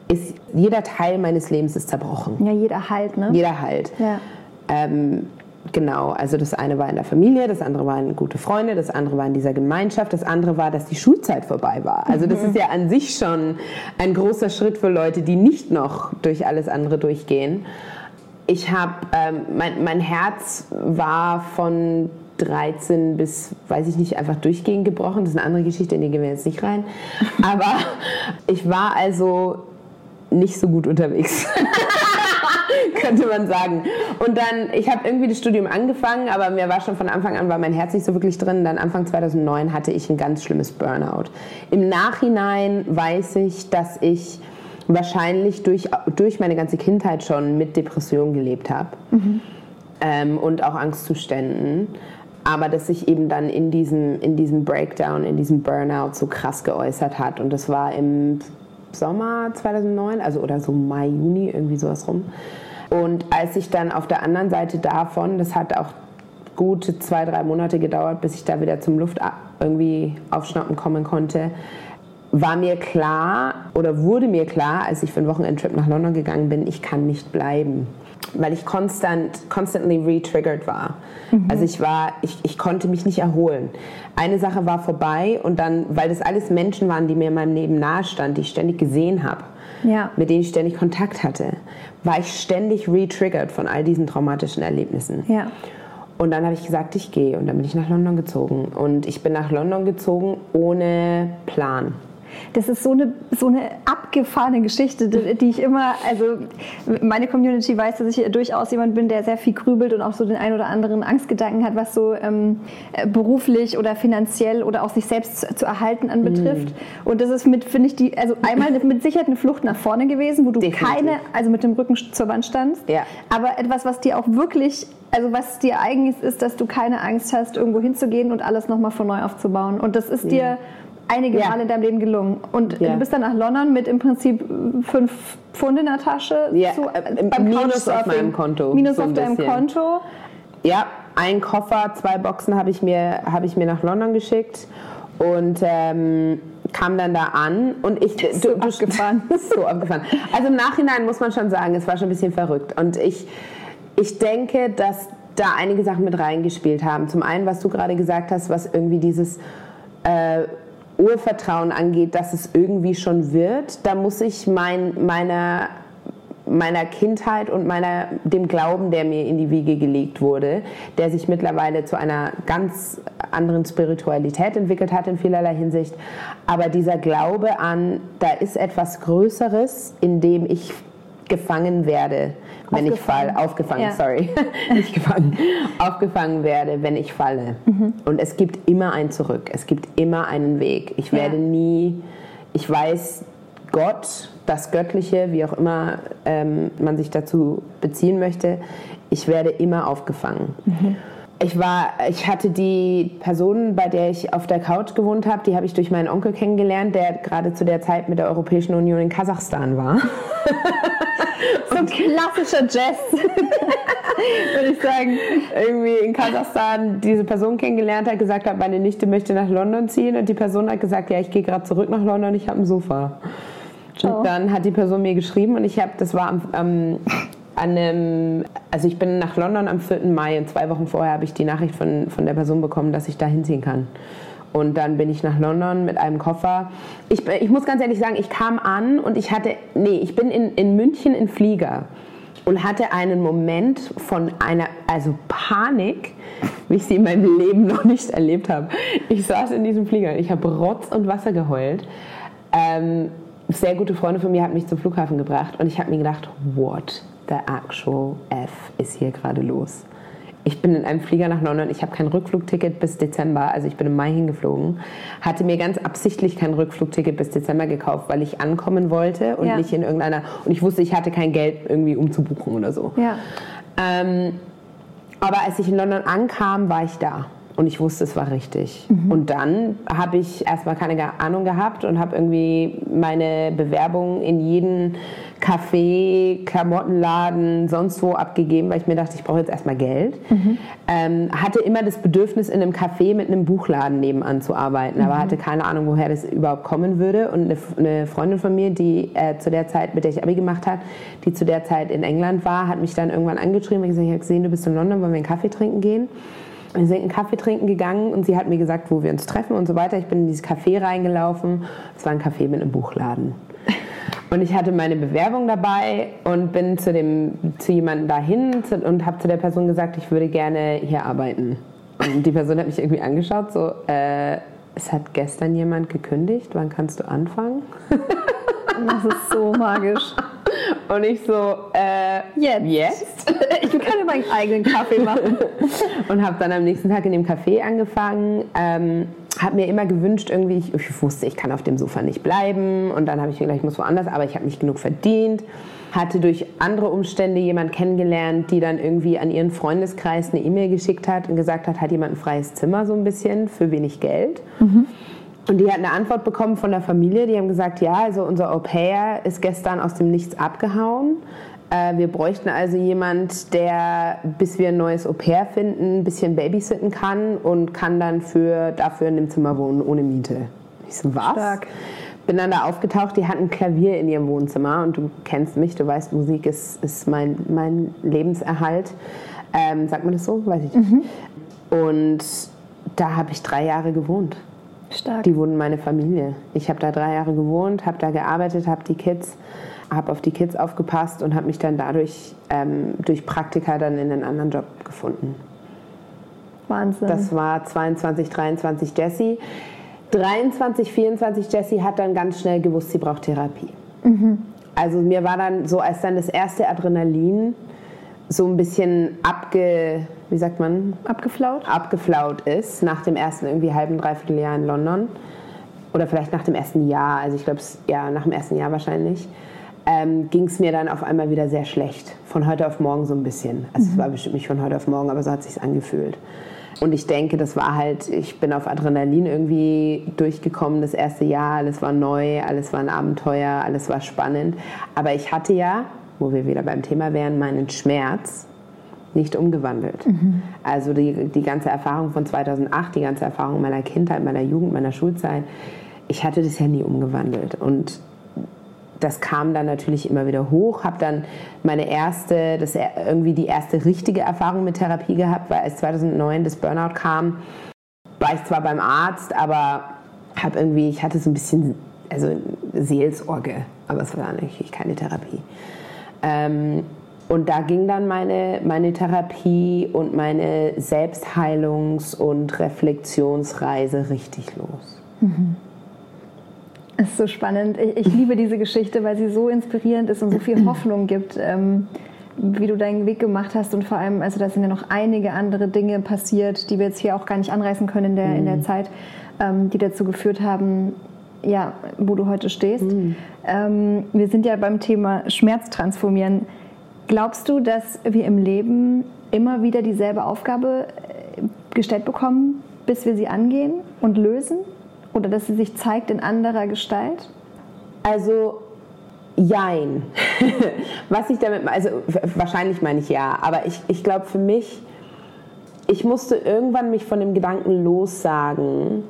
ist jeder Teil meines Lebens ist zerbrochen. Ja, jeder Halt, ne? Jeder Halt. Ja. Ähm, Genau, also das eine war in der Familie, das andere waren gute Freunde, das andere war in dieser Gemeinschaft, das andere war, dass die Schulzeit vorbei war. Also das ist ja an sich schon ein großer Schritt für Leute, die nicht noch durch alles andere durchgehen. Ich habe, ähm, mein, mein Herz war von 13 bis, weiß ich nicht, einfach durchgehend gebrochen. Das ist eine andere Geschichte, in die gehen wir jetzt nicht rein. (laughs) Aber ich war also nicht so gut unterwegs. (laughs) (laughs) könnte man sagen. Und dann, ich habe irgendwie das Studium angefangen, aber mir war schon von Anfang an, war mein Herz nicht so wirklich drin. Dann Anfang 2009 hatte ich ein ganz schlimmes Burnout. Im Nachhinein weiß ich, dass ich wahrscheinlich durch, durch meine ganze Kindheit schon mit Depressionen gelebt habe mhm. ähm, und auch Angstzuständen. Aber dass sich eben dann in diesem, in diesem Breakdown, in diesem Burnout so krass geäußert hat. Und das war im Sommer 2009, also oder so Mai, Juni, irgendwie sowas rum. Und als ich dann auf der anderen Seite davon, das hat auch gute zwei, drei Monate gedauert, bis ich da wieder zum Luft irgendwie aufschnappen kommen konnte, war mir klar oder wurde mir klar, als ich für einen Wochenendtrip nach London gegangen bin, ich kann nicht bleiben weil ich konstant, constantly re-triggered war. Mhm. Also ich war, ich, ich konnte mich nicht erholen. Eine Sache war vorbei und dann, weil das alles Menschen waren, die mir in meinem Leben nahe standen, die ich ständig gesehen habe, ja. mit denen ich ständig Kontakt hatte, war ich ständig re-triggered von all diesen traumatischen Erlebnissen. Ja. Und dann habe ich gesagt, ich gehe. Und dann bin ich nach London gezogen. Und ich bin nach London gezogen ohne Plan. Das ist so eine, so eine abgefahrene Geschichte, die ich immer, also meine Community weiß, dass ich durchaus jemand bin, der sehr viel grübelt und auch so den ein oder anderen Angstgedanken hat, was so ähm, beruflich oder finanziell oder auch sich selbst zu erhalten anbetrifft. Mm. Und das ist mit, finde ich, die, also einmal mit Sicherheit eine Flucht nach vorne gewesen, wo du Definitiv. keine, also mit dem Rücken zur Wand standst, ja. aber etwas, was dir auch wirklich also was dir eigentlich ist, dass du keine Angst hast, irgendwo hinzugehen und alles nochmal von neu aufzubauen. Und das ist ja. dir einige ja. Mal in deinem Leben gelungen. Und ja. du bist dann nach London mit im Prinzip fünf Pfund in der Tasche. Ja, zu, äh, beim Minus auf meinem Konto. Minus so auf deinem Konto. Ja, ein Koffer, zwei Boxen habe ich, mir, hab ich mir nach London geschickt und ähm, kam dann da an und ich (laughs) so du, abgefahren. (laughs) so abgefahren. Also im Nachhinein muss man schon sagen, es war schon ein bisschen verrückt und ich, ich denke, dass da einige Sachen mit reingespielt haben. Zum einen, was du gerade gesagt hast, was irgendwie dieses äh, Urvertrauen angeht, dass es irgendwie schon wird, da muss ich mein, meiner, meiner Kindheit und meiner, dem Glauben, der mir in die Wiege gelegt wurde, der sich mittlerweile zu einer ganz anderen Spiritualität entwickelt hat in vielerlei Hinsicht. Aber dieser Glaube an, da ist etwas Größeres, in dem ich gefangen werde, wenn ich falle. Aufgefangen, ja. sorry. (laughs) Nicht gefangen. Aufgefangen werde, wenn ich falle. Mhm. Und es gibt immer ein Zurück. Es gibt immer einen Weg. Ich ja. werde nie, ich weiß, Gott, das Göttliche, wie auch immer ähm, man sich dazu beziehen möchte, ich werde immer aufgefangen. Mhm. Ich war, ich hatte die Person, bei der ich auf der Couch gewohnt habe, die habe ich durch meinen Onkel kennengelernt, der gerade zu der Zeit mit der Europäischen Union in Kasachstan war. (laughs) so ein klassischer Jazz, (laughs) würde ich sagen. Irgendwie in Kasachstan diese Person kennengelernt hat, gesagt hat, meine Nichte möchte nach London ziehen und die Person hat gesagt, ja, ich gehe gerade zurück nach London, ich habe ein Sofa. Und oh. dann hat die Person mir geschrieben und ich habe, das war am, am an einem, also ich bin nach London am 4. Mai und zwei Wochen vorher habe ich die Nachricht von, von der Person bekommen, dass ich da hinziehen kann. Und dann bin ich nach London mit einem Koffer. Ich, ich muss ganz ehrlich sagen, ich kam an und ich hatte, nee, ich bin in, in München in Flieger und hatte einen Moment von einer, also Panik, wie ich sie in meinem Leben noch nicht erlebt habe. Ich saß in diesem Flieger, ich habe Rotz und Wasser geheult. Ähm, sehr gute Freunde von mir haben mich zum Flughafen gebracht und ich habe mir gedacht, what the actual F ist hier gerade los? Ich bin in einem Flieger nach London, ich habe kein Rückflugticket bis Dezember, also ich bin im Mai hingeflogen, hatte mir ganz absichtlich kein Rückflugticket bis Dezember gekauft, weil ich ankommen wollte und ja. nicht in irgendeiner, und ich wusste, ich hatte kein Geld irgendwie umzubuchen oder so. Ja. Ähm, aber als ich in London ankam, war ich da und ich wusste, es war richtig. Mhm. Und dann habe ich erstmal keine Ahnung gehabt und habe irgendwie meine Bewerbung in jeden Café, Klamottenladen, sonst wo abgegeben, weil ich mir dachte, ich brauche jetzt erstmal Geld. Mhm. Ähm, hatte immer das Bedürfnis, in einem Café mit einem Buchladen nebenan zu arbeiten, mhm. aber hatte keine Ahnung, woher das überhaupt kommen würde. Und eine, eine Freundin von mir, die äh, zu der Zeit, mit der ich Abi gemacht habe, die zu der Zeit in England war, hat mich dann irgendwann angeschrieben und gesagt, ich habe gesehen, du bist in London, wollen wir einen Kaffee trinken gehen? Wir sind einen Kaffee trinken gegangen und sie hat mir gesagt, wo wir uns treffen und so weiter. Ich bin in dieses Café reingelaufen. Es war ein Café mit einem Buchladen. (laughs) Und ich hatte meine Bewerbung dabei und bin zu, dem, zu jemandem dahin und habe zu der Person gesagt, ich würde gerne hier arbeiten. Und die Person hat mich irgendwie angeschaut, so, äh, es hat gestern jemand gekündigt, wann kannst du anfangen? Das ist so magisch. (laughs) Und ich so, äh, jetzt. jetzt? (laughs) Ich kann meinen eigenen Kaffee machen. (laughs) Und habe dann am nächsten Tag in dem Café angefangen. Ähm, habe mir immer gewünscht, irgendwie, ich, ich, wusste, ich kann auf dem Sofa nicht bleiben. Und dann habe ich mir gedacht, ich muss woanders, aber ich habe nicht genug verdient. Hatte durch andere Umstände jemand kennengelernt, die dann irgendwie an ihren Freundeskreis eine E-Mail geschickt hat und gesagt hat, hat jemand ein freies Zimmer so ein bisschen für wenig Geld. Mhm. Und die hat eine Antwort bekommen von der Familie. Die haben gesagt, ja, also unser Au pair ist gestern aus dem Nichts abgehauen. Äh, wir bräuchten also jemand, der, bis wir ein neues Au pair finden, ein bisschen babysitten kann und kann dann für, dafür in dem Zimmer wohnen, ohne Miete. Ich so, was? Stark. Bin dann da aufgetaucht, die hatten ein Klavier in ihrem Wohnzimmer und du kennst mich, du weißt, Musik ist, ist mein, mein Lebenserhalt. Ähm, sagt man das so? Weiß ich nicht. Mhm. Und da habe ich drei Jahre gewohnt. Stark. Die wurden meine Familie. Ich habe da drei Jahre gewohnt, habe da gearbeitet, habe die Kids, habe auf die Kids aufgepasst und habe mich dann dadurch ähm, durch Praktika dann in einen anderen Job gefunden. Wahnsinn. Das war 22, 23 Jessie. 23, 24 Jessie hat dann ganz schnell gewusst, sie braucht Therapie. Mhm. Also mir war dann so, als dann das erste Adrenalin so ein bisschen abge, wie sagt man? Abgeflaut? Abgeflaut ist, nach dem ersten irgendwie halben, dreiviertel Jahr in London. Oder vielleicht nach dem ersten Jahr, also ich glaube, ja, nach dem ersten Jahr wahrscheinlich, ähm, ging es mir dann auf einmal wieder sehr schlecht. Von heute auf morgen so ein bisschen. Also mhm. es war bestimmt nicht von heute auf morgen, aber so hat es angefühlt. Und ich denke, das war halt, ich bin auf Adrenalin irgendwie durchgekommen das erste Jahr. Alles war neu, alles war ein Abenteuer, alles war spannend. Aber ich hatte ja wo wir wieder beim Thema wären, meinen Schmerz nicht umgewandelt. Mhm. Also die, die ganze Erfahrung von 2008, die ganze Erfahrung meiner Kindheit, meiner Jugend, meiner Schulzeit, ich hatte das ja nie umgewandelt. Und das kam dann natürlich immer wieder hoch, habe dann meine erste, das irgendwie die erste richtige Erfahrung mit Therapie gehabt, weil als 2009 das Burnout kam, war ich zwar beim Arzt, aber habe irgendwie, ich hatte so ein bisschen, also Seelsorge, aber es war eigentlich keine Therapie. Ähm, und da ging dann meine, meine Therapie und meine Selbstheilungs- und Reflexionsreise richtig los. Mhm. Das ist so spannend. Ich, ich, liebe diese Geschichte, weil sie so inspirierend ist und so viel (clears throat) Hoffnung gibt, ähm, wie du deinen Weg gemacht hast. Und vor allem, also da sind ja noch einige andere Dinge passiert, die wir jetzt hier auch gar nicht anreißen können in der, in der mhm. Zeit, ähm, die dazu geführt haben, ja, wo du heute stehst. Mhm. Ähm, wir sind ja beim Thema Schmerz transformieren. Glaubst du, dass wir im Leben immer wieder dieselbe Aufgabe gestellt bekommen, bis wir sie angehen und lösen? Oder dass sie sich zeigt in anderer Gestalt? Also jein. (laughs) Was ich damit, also wahrscheinlich meine ich ja, aber ich, ich glaube für mich, ich musste irgendwann mich von dem Gedanken lossagen,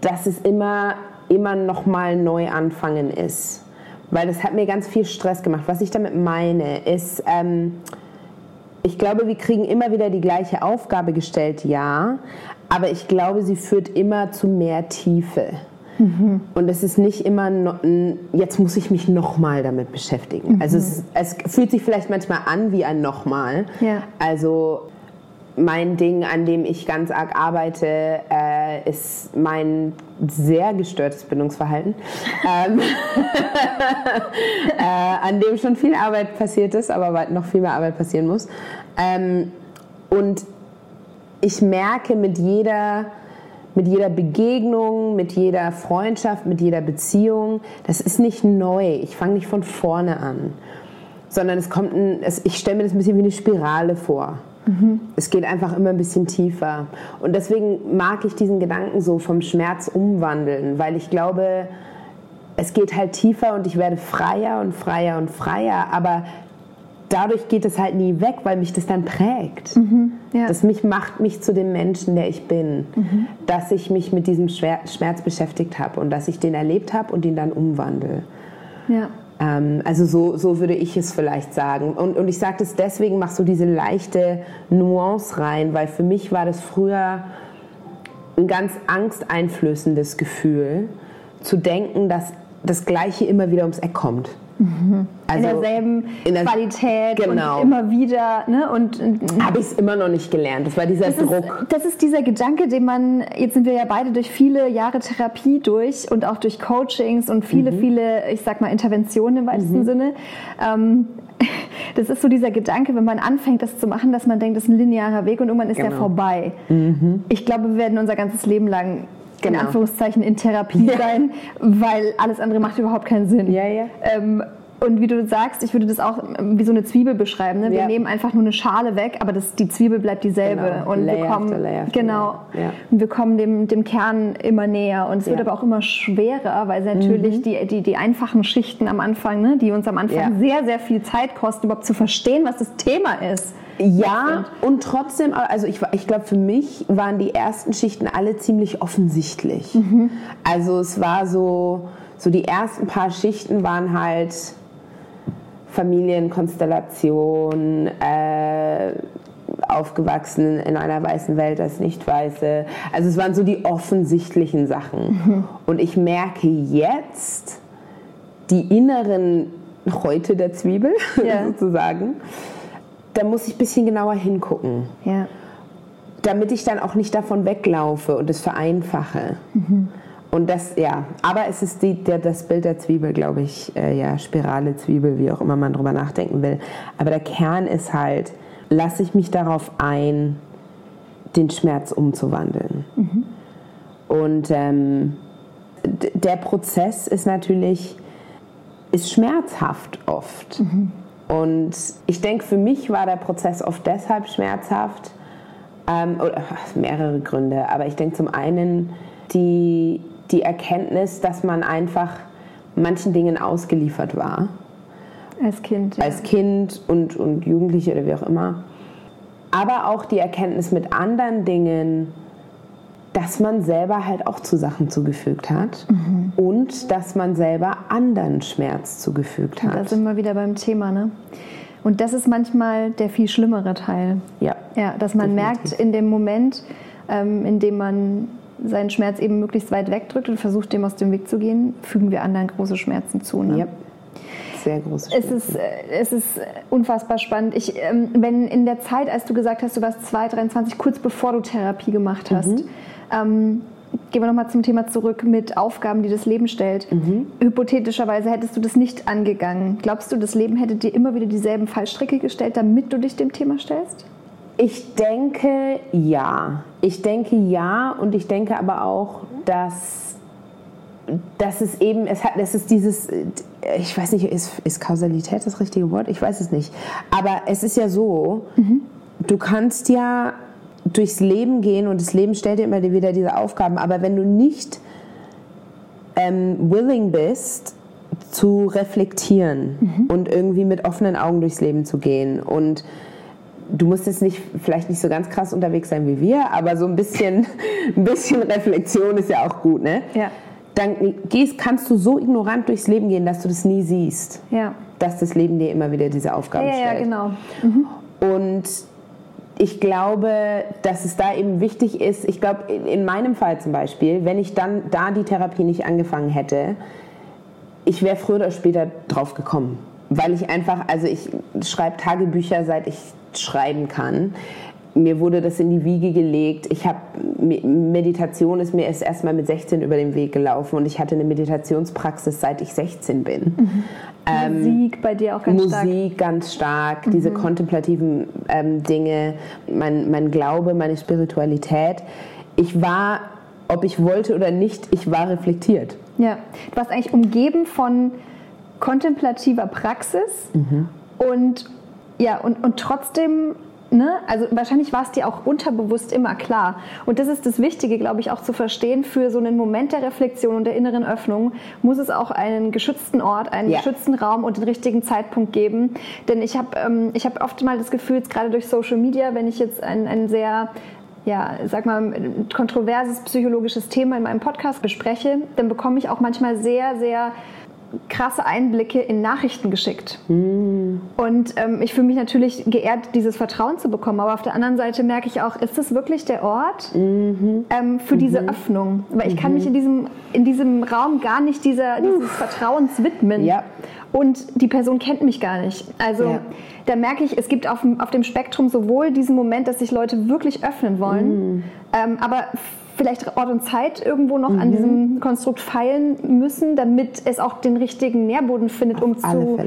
dass es immer, immer nochmal neu anfangen ist. Weil das hat mir ganz viel Stress gemacht. Was ich damit meine, ist, ähm, ich glaube, wir kriegen immer wieder die gleiche Aufgabe gestellt, ja, aber ich glaube, sie führt immer zu mehr Tiefe. Mhm. Und es ist nicht immer, no, jetzt muss ich mich nochmal damit beschäftigen. Mhm. Also es, es, fühlt sich vielleicht manchmal an wie ein nochmal. Ja. Also mein Ding, an dem ich ganz arg arbeite, äh, ist mein sehr gestörtes Bindungsverhalten, (laughs) ähm, (laughs) äh, an dem schon viel Arbeit passiert ist, aber noch viel mehr Arbeit passieren muss. Ähm, und ich merke mit jeder, mit jeder Begegnung, mit jeder Freundschaft, mit jeder Beziehung, das ist nicht neu. Ich fange nicht von vorne an, sondern es kommt ein, es, ich stelle mir das ein bisschen wie eine Spirale vor. Mhm. Es geht einfach immer ein bisschen tiefer. Und deswegen mag ich diesen Gedanken so vom Schmerz umwandeln, weil ich glaube, es geht halt tiefer und ich werde freier und freier und freier, aber dadurch geht es halt nie weg, weil mich das dann prägt. Mhm, ja. Das mich macht mich zu dem Menschen, der ich bin. Mhm. Dass ich mich mit diesem Schmerz beschäftigt habe und dass ich den erlebt habe und ihn dann umwandle. Ja. Ähm, also so, so würde ich es vielleicht sagen. Und, und ich sage das deswegen, mach so diese leichte Nuance rein, weil für mich war das früher ein ganz angsteinflößendes Gefühl, zu denken, dass das Gleiche immer wieder ums Eck kommt. Mhm. Also in derselben in der, Qualität genau. und immer wieder. Ne? Und, Habe ich es immer noch nicht gelernt. Das war dieser das Druck. Ist, das ist dieser Gedanke, den man, jetzt sind wir ja beide durch viele Jahre Therapie durch und auch durch Coachings und viele, mhm. viele, ich sag mal, Interventionen im weitesten mhm. Sinne. Ähm, (laughs) das ist so dieser Gedanke, wenn man anfängt, das zu machen, dass man denkt, das ist ein linearer Weg und irgendwann ist genau. der vorbei. Mhm. Ich glaube, wir werden unser ganzes Leben lang genau. in Anführungszeichen in Therapie ja. sein, weil alles andere macht überhaupt keinen Sinn. Ja, ja. Ähm, und wie du sagst, ich würde das auch ähm, wie so eine Zwiebel beschreiben. Ne? Wir ja. nehmen einfach nur eine Schale weg, aber das, die Zwiebel bleibt dieselbe. Genau. Und Layer wir kommen, Layer genau, ja. und wir kommen dem, dem Kern immer näher. Und es ja. wird aber auch immer schwerer, weil natürlich mhm. die, die, die einfachen Schichten am Anfang, ne, die uns am Anfang sehr, sehr viel Zeit kosten, überhaupt zu verstehen, was das Thema ist. Ja, und trotzdem, also ich, ich glaube, für mich waren die ersten Schichten alle ziemlich offensichtlich. Mhm. Also es war so, so die ersten paar Schichten waren halt Familienkonstellation, äh, aufgewachsen in einer weißen Welt als Nicht-Weiße. Also es waren so die offensichtlichen Sachen. Mhm. Und ich merke jetzt die inneren Häute der Zwiebel (laughs) ja. sozusagen da muss ich ein bisschen genauer hingucken. Ja. Damit ich dann auch nicht davon weglaufe und es vereinfache. Mhm. Und das, ja, aber es ist die, der, das Bild der Zwiebel, glaube ich, äh, ja, Spirale, Zwiebel, wie auch immer man drüber nachdenken will. Aber der Kern ist halt, lasse ich mich darauf ein, den Schmerz umzuwandeln. Mhm. Und ähm, der Prozess ist natürlich, ist schmerzhaft oft. Mhm. Und ich denke, für mich war der Prozess oft deshalb schmerzhaft, ähm, oder mehrere Gründe, aber ich denke zum einen die, die Erkenntnis, dass man einfach manchen Dingen ausgeliefert war. Als Kind. Ja. Als Kind und, und Jugendliche oder wie auch immer. Aber auch die Erkenntnis mit anderen Dingen, dass man selber halt auch zu Sachen zugefügt hat mhm. und dass man selber anderen Schmerz zugefügt hat. da sind wir wieder beim Thema, ne? Und das ist manchmal der viel schlimmere Teil. Ja. Ja, dass man definitiv. merkt in dem Moment, ähm, in dem man seinen Schmerz eben möglichst weit wegdrückt und versucht, dem aus dem Weg zu gehen, fügen wir anderen große Schmerzen zu. Ne? Ja. Sehr große Schmerzen. Es ist, äh, es ist unfassbar spannend. Ich, ähm, wenn in der Zeit, als du gesagt hast, du warst 2, 23, kurz bevor du Therapie gemacht hast, mhm ähm, gehen wir nochmal zum Thema zurück mit Aufgaben, die das Leben stellt. Mhm. Hypothetischerweise hättest du das nicht angegangen. Glaubst du, das Leben hätte dir immer wieder dieselben Fallstricke gestellt, damit du dich dem Thema stellst? Ich denke ja. Ich denke ja und ich denke aber auch, dass, dass es eben, es hat, es ist dieses, ich weiß nicht, ist, ist Kausalität das richtige Wort? Ich weiß es nicht. Aber es ist ja so, mhm. du kannst ja durchs Leben gehen und das Leben stellt dir immer wieder diese Aufgaben, aber wenn du nicht ähm, willing bist, zu reflektieren mhm. und irgendwie mit offenen Augen durchs Leben zu gehen und du musst jetzt nicht, vielleicht nicht so ganz krass unterwegs sein wie wir, aber so ein bisschen, (laughs) ein bisschen Reflexion ist ja auch gut, ne? Ja. Dann gehst, kannst du so ignorant durchs Leben gehen, dass du das nie siehst. Ja. Dass das Leben dir immer wieder diese Aufgaben ja, stellt. Ja, genau. Mhm. Und ich glaube, dass es da eben wichtig ist, ich glaube, in meinem Fall zum Beispiel, wenn ich dann da die Therapie nicht angefangen hätte, ich wäre früher oder später drauf gekommen. Weil ich einfach, also ich schreibe Tagebücher, seit ich schreiben kann. Mir wurde das in die Wiege gelegt. Ich habe Meditation ist mir erst erstmal mit 16 über den Weg gelaufen und ich hatte eine Meditationspraxis seit ich 16 bin. Mhm. Ähm, Musik bei dir auch ganz Musik stark. Musik ganz stark, mhm. diese kontemplativen ähm, Dinge, mein, mein Glaube, meine Spiritualität. Ich war, ob ich wollte oder nicht, ich war reflektiert. Ja, du warst eigentlich umgeben von kontemplativer Praxis mhm. und ja, und, und trotzdem Ne? Also wahrscheinlich war es dir auch unterbewusst immer klar. Und das ist das Wichtige, glaube ich, auch zu verstehen. Für so einen Moment der Reflexion und der inneren Öffnung muss es auch einen geschützten Ort, einen ja. geschützten Raum und den richtigen Zeitpunkt geben. Denn ich habe ähm, hab oft mal das Gefühl, gerade durch Social Media, wenn ich jetzt ein, ein sehr ja, sag mal, kontroverses psychologisches Thema in meinem Podcast bespreche, dann bekomme ich auch manchmal sehr, sehr krasse Einblicke in Nachrichten geschickt. Mm. Und ähm, ich fühle mich natürlich geehrt, dieses Vertrauen zu bekommen. Aber auf der anderen Seite merke ich auch, ist das wirklich der Ort mm ähm, für mm diese mhm. Öffnung? Weil ich kann mich in diesem, in diesem Raum gar nicht dieser, dieses Vertrauens widmen. Ja. Und die Person kennt mich gar nicht. Also ja. da merke ich, es gibt auf, auf dem Spektrum sowohl diesen Moment, dass sich Leute wirklich öffnen wollen, mm. ähm, aber vielleicht Ort und Zeit irgendwo noch mhm. an diesem Konstrukt feilen müssen, damit es auch den richtigen Nährboden findet, um zu,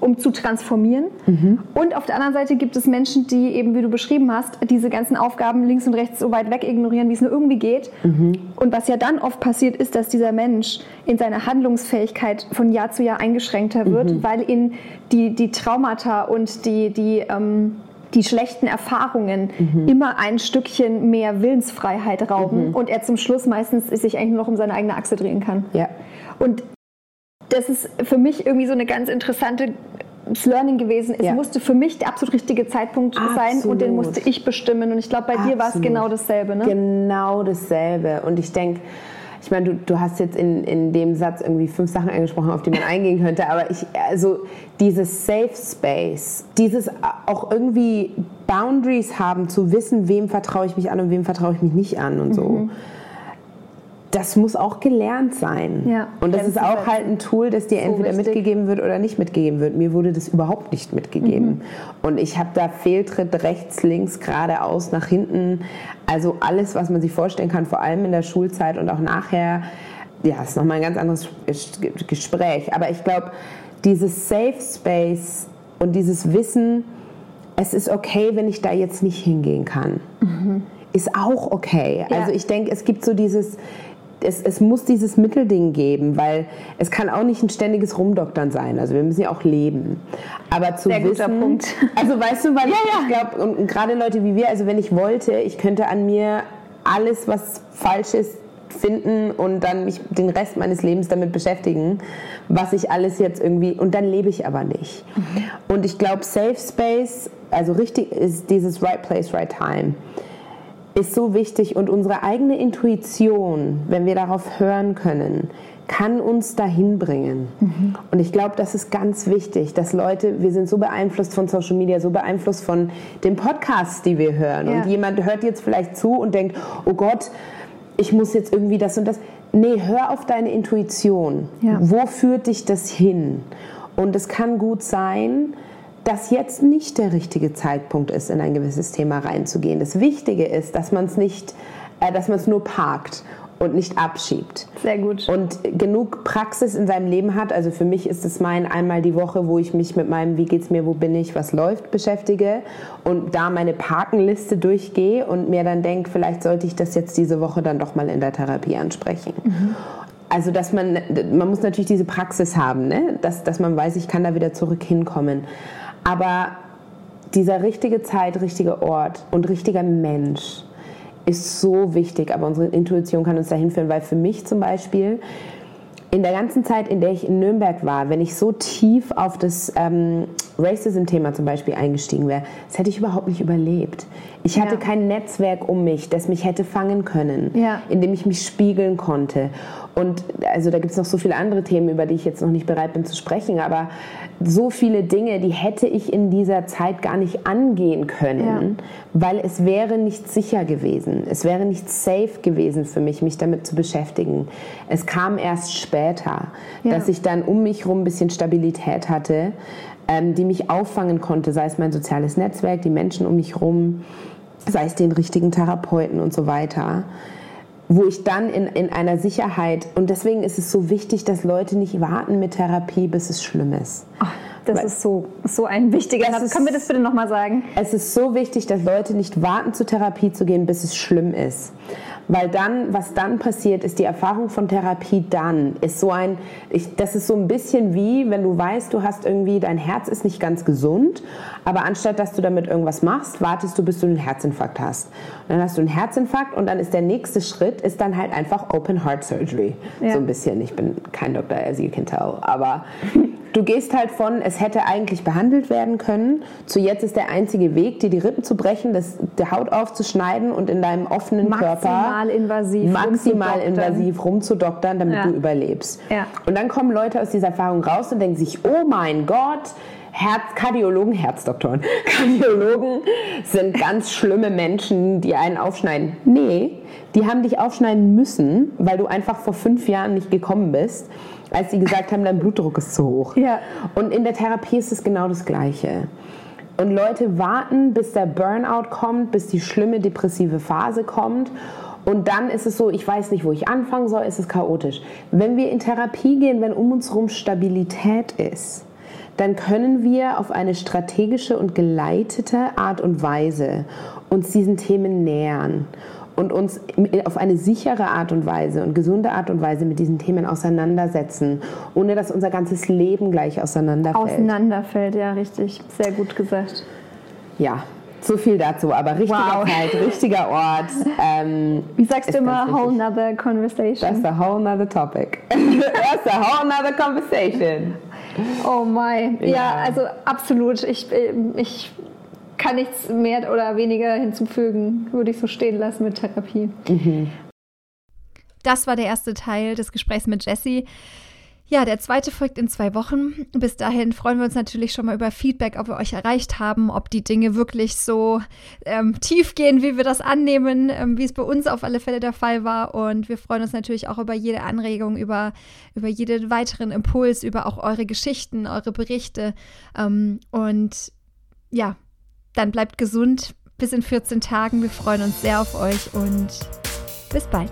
um zu transformieren. Mhm. Und auf der anderen Seite gibt es Menschen, die eben, wie du beschrieben hast, diese ganzen Aufgaben links und rechts so weit weg ignorieren, wie es nur irgendwie geht. Mhm. Und was ja dann oft passiert, ist, dass dieser Mensch in seiner Handlungsfähigkeit von Jahr zu Jahr eingeschränkter wird, mhm. weil ihn die, die Traumata und die, die ähm, die schlechten Erfahrungen mhm. immer ein Stückchen mehr Willensfreiheit rauben mhm. und er zum Schluss meistens sich eigentlich nur noch um seine eigene Achse drehen kann. Ja. Und das ist für mich irgendwie so eine ganz interessante Learning gewesen. Es ja. musste für mich der absolut richtige Zeitpunkt absolut. sein und den musste ich bestimmen. Und ich glaube, bei absolut. dir war es genau dasselbe, ne? Genau dasselbe. Und ich denke, ich meine, du, du hast jetzt in, in dem Satz irgendwie fünf Sachen angesprochen, auf die man eingehen könnte, aber ich, also dieses Safe Space, dieses auch irgendwie Boundaries haben, zu wissen, wem vertraue ich mich an und wem vertraue ich mich nicht an und so. Mhm das muss auch gelernt sein. Ja, und das ist auch halt ein Tool, das dir so entweder wichtig. mitgegeben wird oder nicht mitgegeben wird. Mir wurde das überhaupt nicht mitgegeben. Mhm. Und ich habe da Fehltritt rechts, links, geradeaus, nach hinten. Also alles, was man sich vorstellen kann, vor allem in der Schulzeit und auch nachher. Ja, ist nochmal ein ganz anderes Gespräch. Aber ich glaube, dieses Safe Space und dieses Wissen, es ist okay, wenn ich da jetzt nicht hingehen kann. Mhm ist auch okay. Ja. Also ich denke, es gibt so dieses, es, es, muss dieses Mittelding geben, weil es kann auch nicht ein ständiges Rumdoktern sein. Also wir müssen ja auch leben. Aber zu Sehr wissen, Punkt. (laughs) also weißt du, weil ja, ich, ja. glaube und, und gerade Leute wie wir, also wenn ich wollte, ich könnte an mir alles, was falsch ist, finden und dann mich den Rest meines Lebens damit beschäftigen, was ich alles jetzt irgendwie und dann lebe ich aber nicht. Mhm. Und ich glaube, Safe Space, also richtig ist dieses Right Place, Right Time ist so wichtig und unsere eigene Intuition, wenn wir darauf hören können, kann uns dahin bringen. Mhm. Und ich glaube, das ist ganz wichtig, dass Leute, wir sind so beeinflusst von Social Media, so beeinflusst von den Podcasts, die wir hören. Ja. Und jemand hört jetzt vielleicht zu und denkt, oh Gott, ich muss jetzt irgendwie das und das. Nee, hör auf deine Intuition. Ja. Wo führt dich das hin? Und es kann gut sein, dass jetzt nicht der richtige Zeitpunkt ist, in ein gewisses Thema reinzugehen. Das Wichtige ist, dass man es nicht, äh, dass man es nur parkt und nicht abschiebt. Sehr gut. Und genug Praxis in seinem Leben hat. Also für mich ist es mein einmal die Woche, wo ich mich mit meinem Wie geht's mir, wo bin ich, was läuft beschäftige und da meine Parkenliste durchgehe und mir dann denke, vielleicht sollte ich das jetzt diese Woche dann doch mal in der Therapie ansprechen. Mhm. Also dass man, man muss natürlich diese Praxis haben, ne? dass, dass man weiß, ich kann da wieder zurück hinkommen. Aber dieser richtige Zeit, richtige Ort und richtiger Mensch ist so wichtig, aber unsere Intuition kann uns dahin führen, weil für mich zum Beispiel in der ganzen Zeit, in der ich in Nürnberg war, wenn ich so tief auf das ähm, Racism-Thema zum Beispiel eingestiegen wäre, das hätte ich überhaupt nicht überlebt. Ich hatte ja. kein Netzwerk um mich, das mich hätte fangen können, ja. in dem ich mich spiegeln konnte. Und also da gibt es noch so viele andere Themen, über die ich jetzt noch nicht bereit bin zu sprechen, aber so viele Dinge, die hätte ich in dieser Zeit gar nicht angehen können, ja. weil es wäre nicht sicher gewesen. Es wäre nicht safe gewesen für mich, mich damit zu beschäftigen. Es kam erst später, dass ich dann um mich herum ein bisschen Stabilität hatte, ähm, die mich auffangen konnte, sei es mein soziales Netzwerk, die Menschen um mich herum, sei es den richtigen Therapeuten und so weiter wo ich dann in, in einer Sicherheit, und deswegen ist es so wichtig, dass Leute nicht warten mit Therapie, bis es schlimm ist. Ach, das Weil, ist so, so ein wichtiger Satz. Können wir das bitte nochmal sagen? Es ist so wichtig, dass Leute nicht warten, zur Therapie zu gehen, bis es schlimm ist. Weil dann, was dann passiert, ist die Erfahrung von Therapie dann, ist so ein, ich, das ist so ein bisschen wie, wenn du weißt, du hast irgendwie, dein Herz ist nicht ganz gesund, aber anstatt, dass du damit irgendwas machst, wartest du, bis du einen Herzinfarkt hast. Und dann hast du einen Herzinfarkt und dann ist der nächste Schritt, ist dann halt einfach Open Heart Surgery. Ja. So ein bisschen. Ich bin kein Doktor, as you can tell, aber (laughs) Du gehst halt von, es hätte eigentlich behandelt werden können, zu jetzt ist der einzige Weg, dir die Rippen zu brechen, das, die Haut aufzuschneiden und in deinem offenen maximal Körper maximal invasiv maximal invasiv rumzudoktern, damit ja. du überlebst. Ja. Und dann kommen Leute aus dieser Erfahrung raus und denken sich, oh mein Gott, Herz, Kardiologen, Herzdoktoren, (laughs) Kardiologen sind ganz schlimme Menschen, die einen aufschneiden. Nee, die haben dich aufschneiden müssen, weil du einfach vor fünf Jahren nicht gekommen bist als sie gesagt haben, dein Blutdruck ist zu hoch. Ja. Und in der Therapie ist es genau das Gleiche. Und Leute warten, bis der Burnout kommt, bis die schlimme depressive Phase kommt. Und dann ist es so, ich weiß nicht, wo ich anfangen soll, ist es chaotisch. Wenn wir in Therapie gehen, wenn um uns herum Stabilität ist, dann können wir auf eine strategische und geleitete Art und Weise uns diesen Themen nähern und uns auf eine sichere Art und Weise und gesunde Art und Weise mit diesen Themen auseinandersetzen, ohne dass unser ganzes Leben gleich auseinanderfällt. Auseinanderfällt, ja, richtig. Sehr gut gesagt. Ja, so viel dazu, aber richtige wow. Zeit, richtiger Ort. (laughs) Ähm, Wie sagst du immer, whole nother conversation? That's a whole nother topic. (laughs) That's a whole nother conversation. Oh my. Ja, ja also absolut. Ich, ich kann nichts mehr oder weniger hinzufügen, würde ich so stehen lassen mit Therapie. Mhm. Das war der erste Teil des Gesprächs mit Jessie. Ja, der zweite folgt in zwei Wochen. Bis dahin freuen wir uns natürlich schon mal über Feedback, ob wir euch erreicht haben, ob die Dinge wirklich so ähm, tief gehen, wie wir das annehmen, ähm, wie es bei uns auf alle Fälle der Fall war. Und wir freuen uns natürlich auch über jede Anregung, über, über jeden weiteren Impuls, über auch eure Geschichten, eure Berichte. Ähm, und ja, dann bleibt gesund bis in 14 Tagen. Wir freuen uns sehr auf euch und bis bald.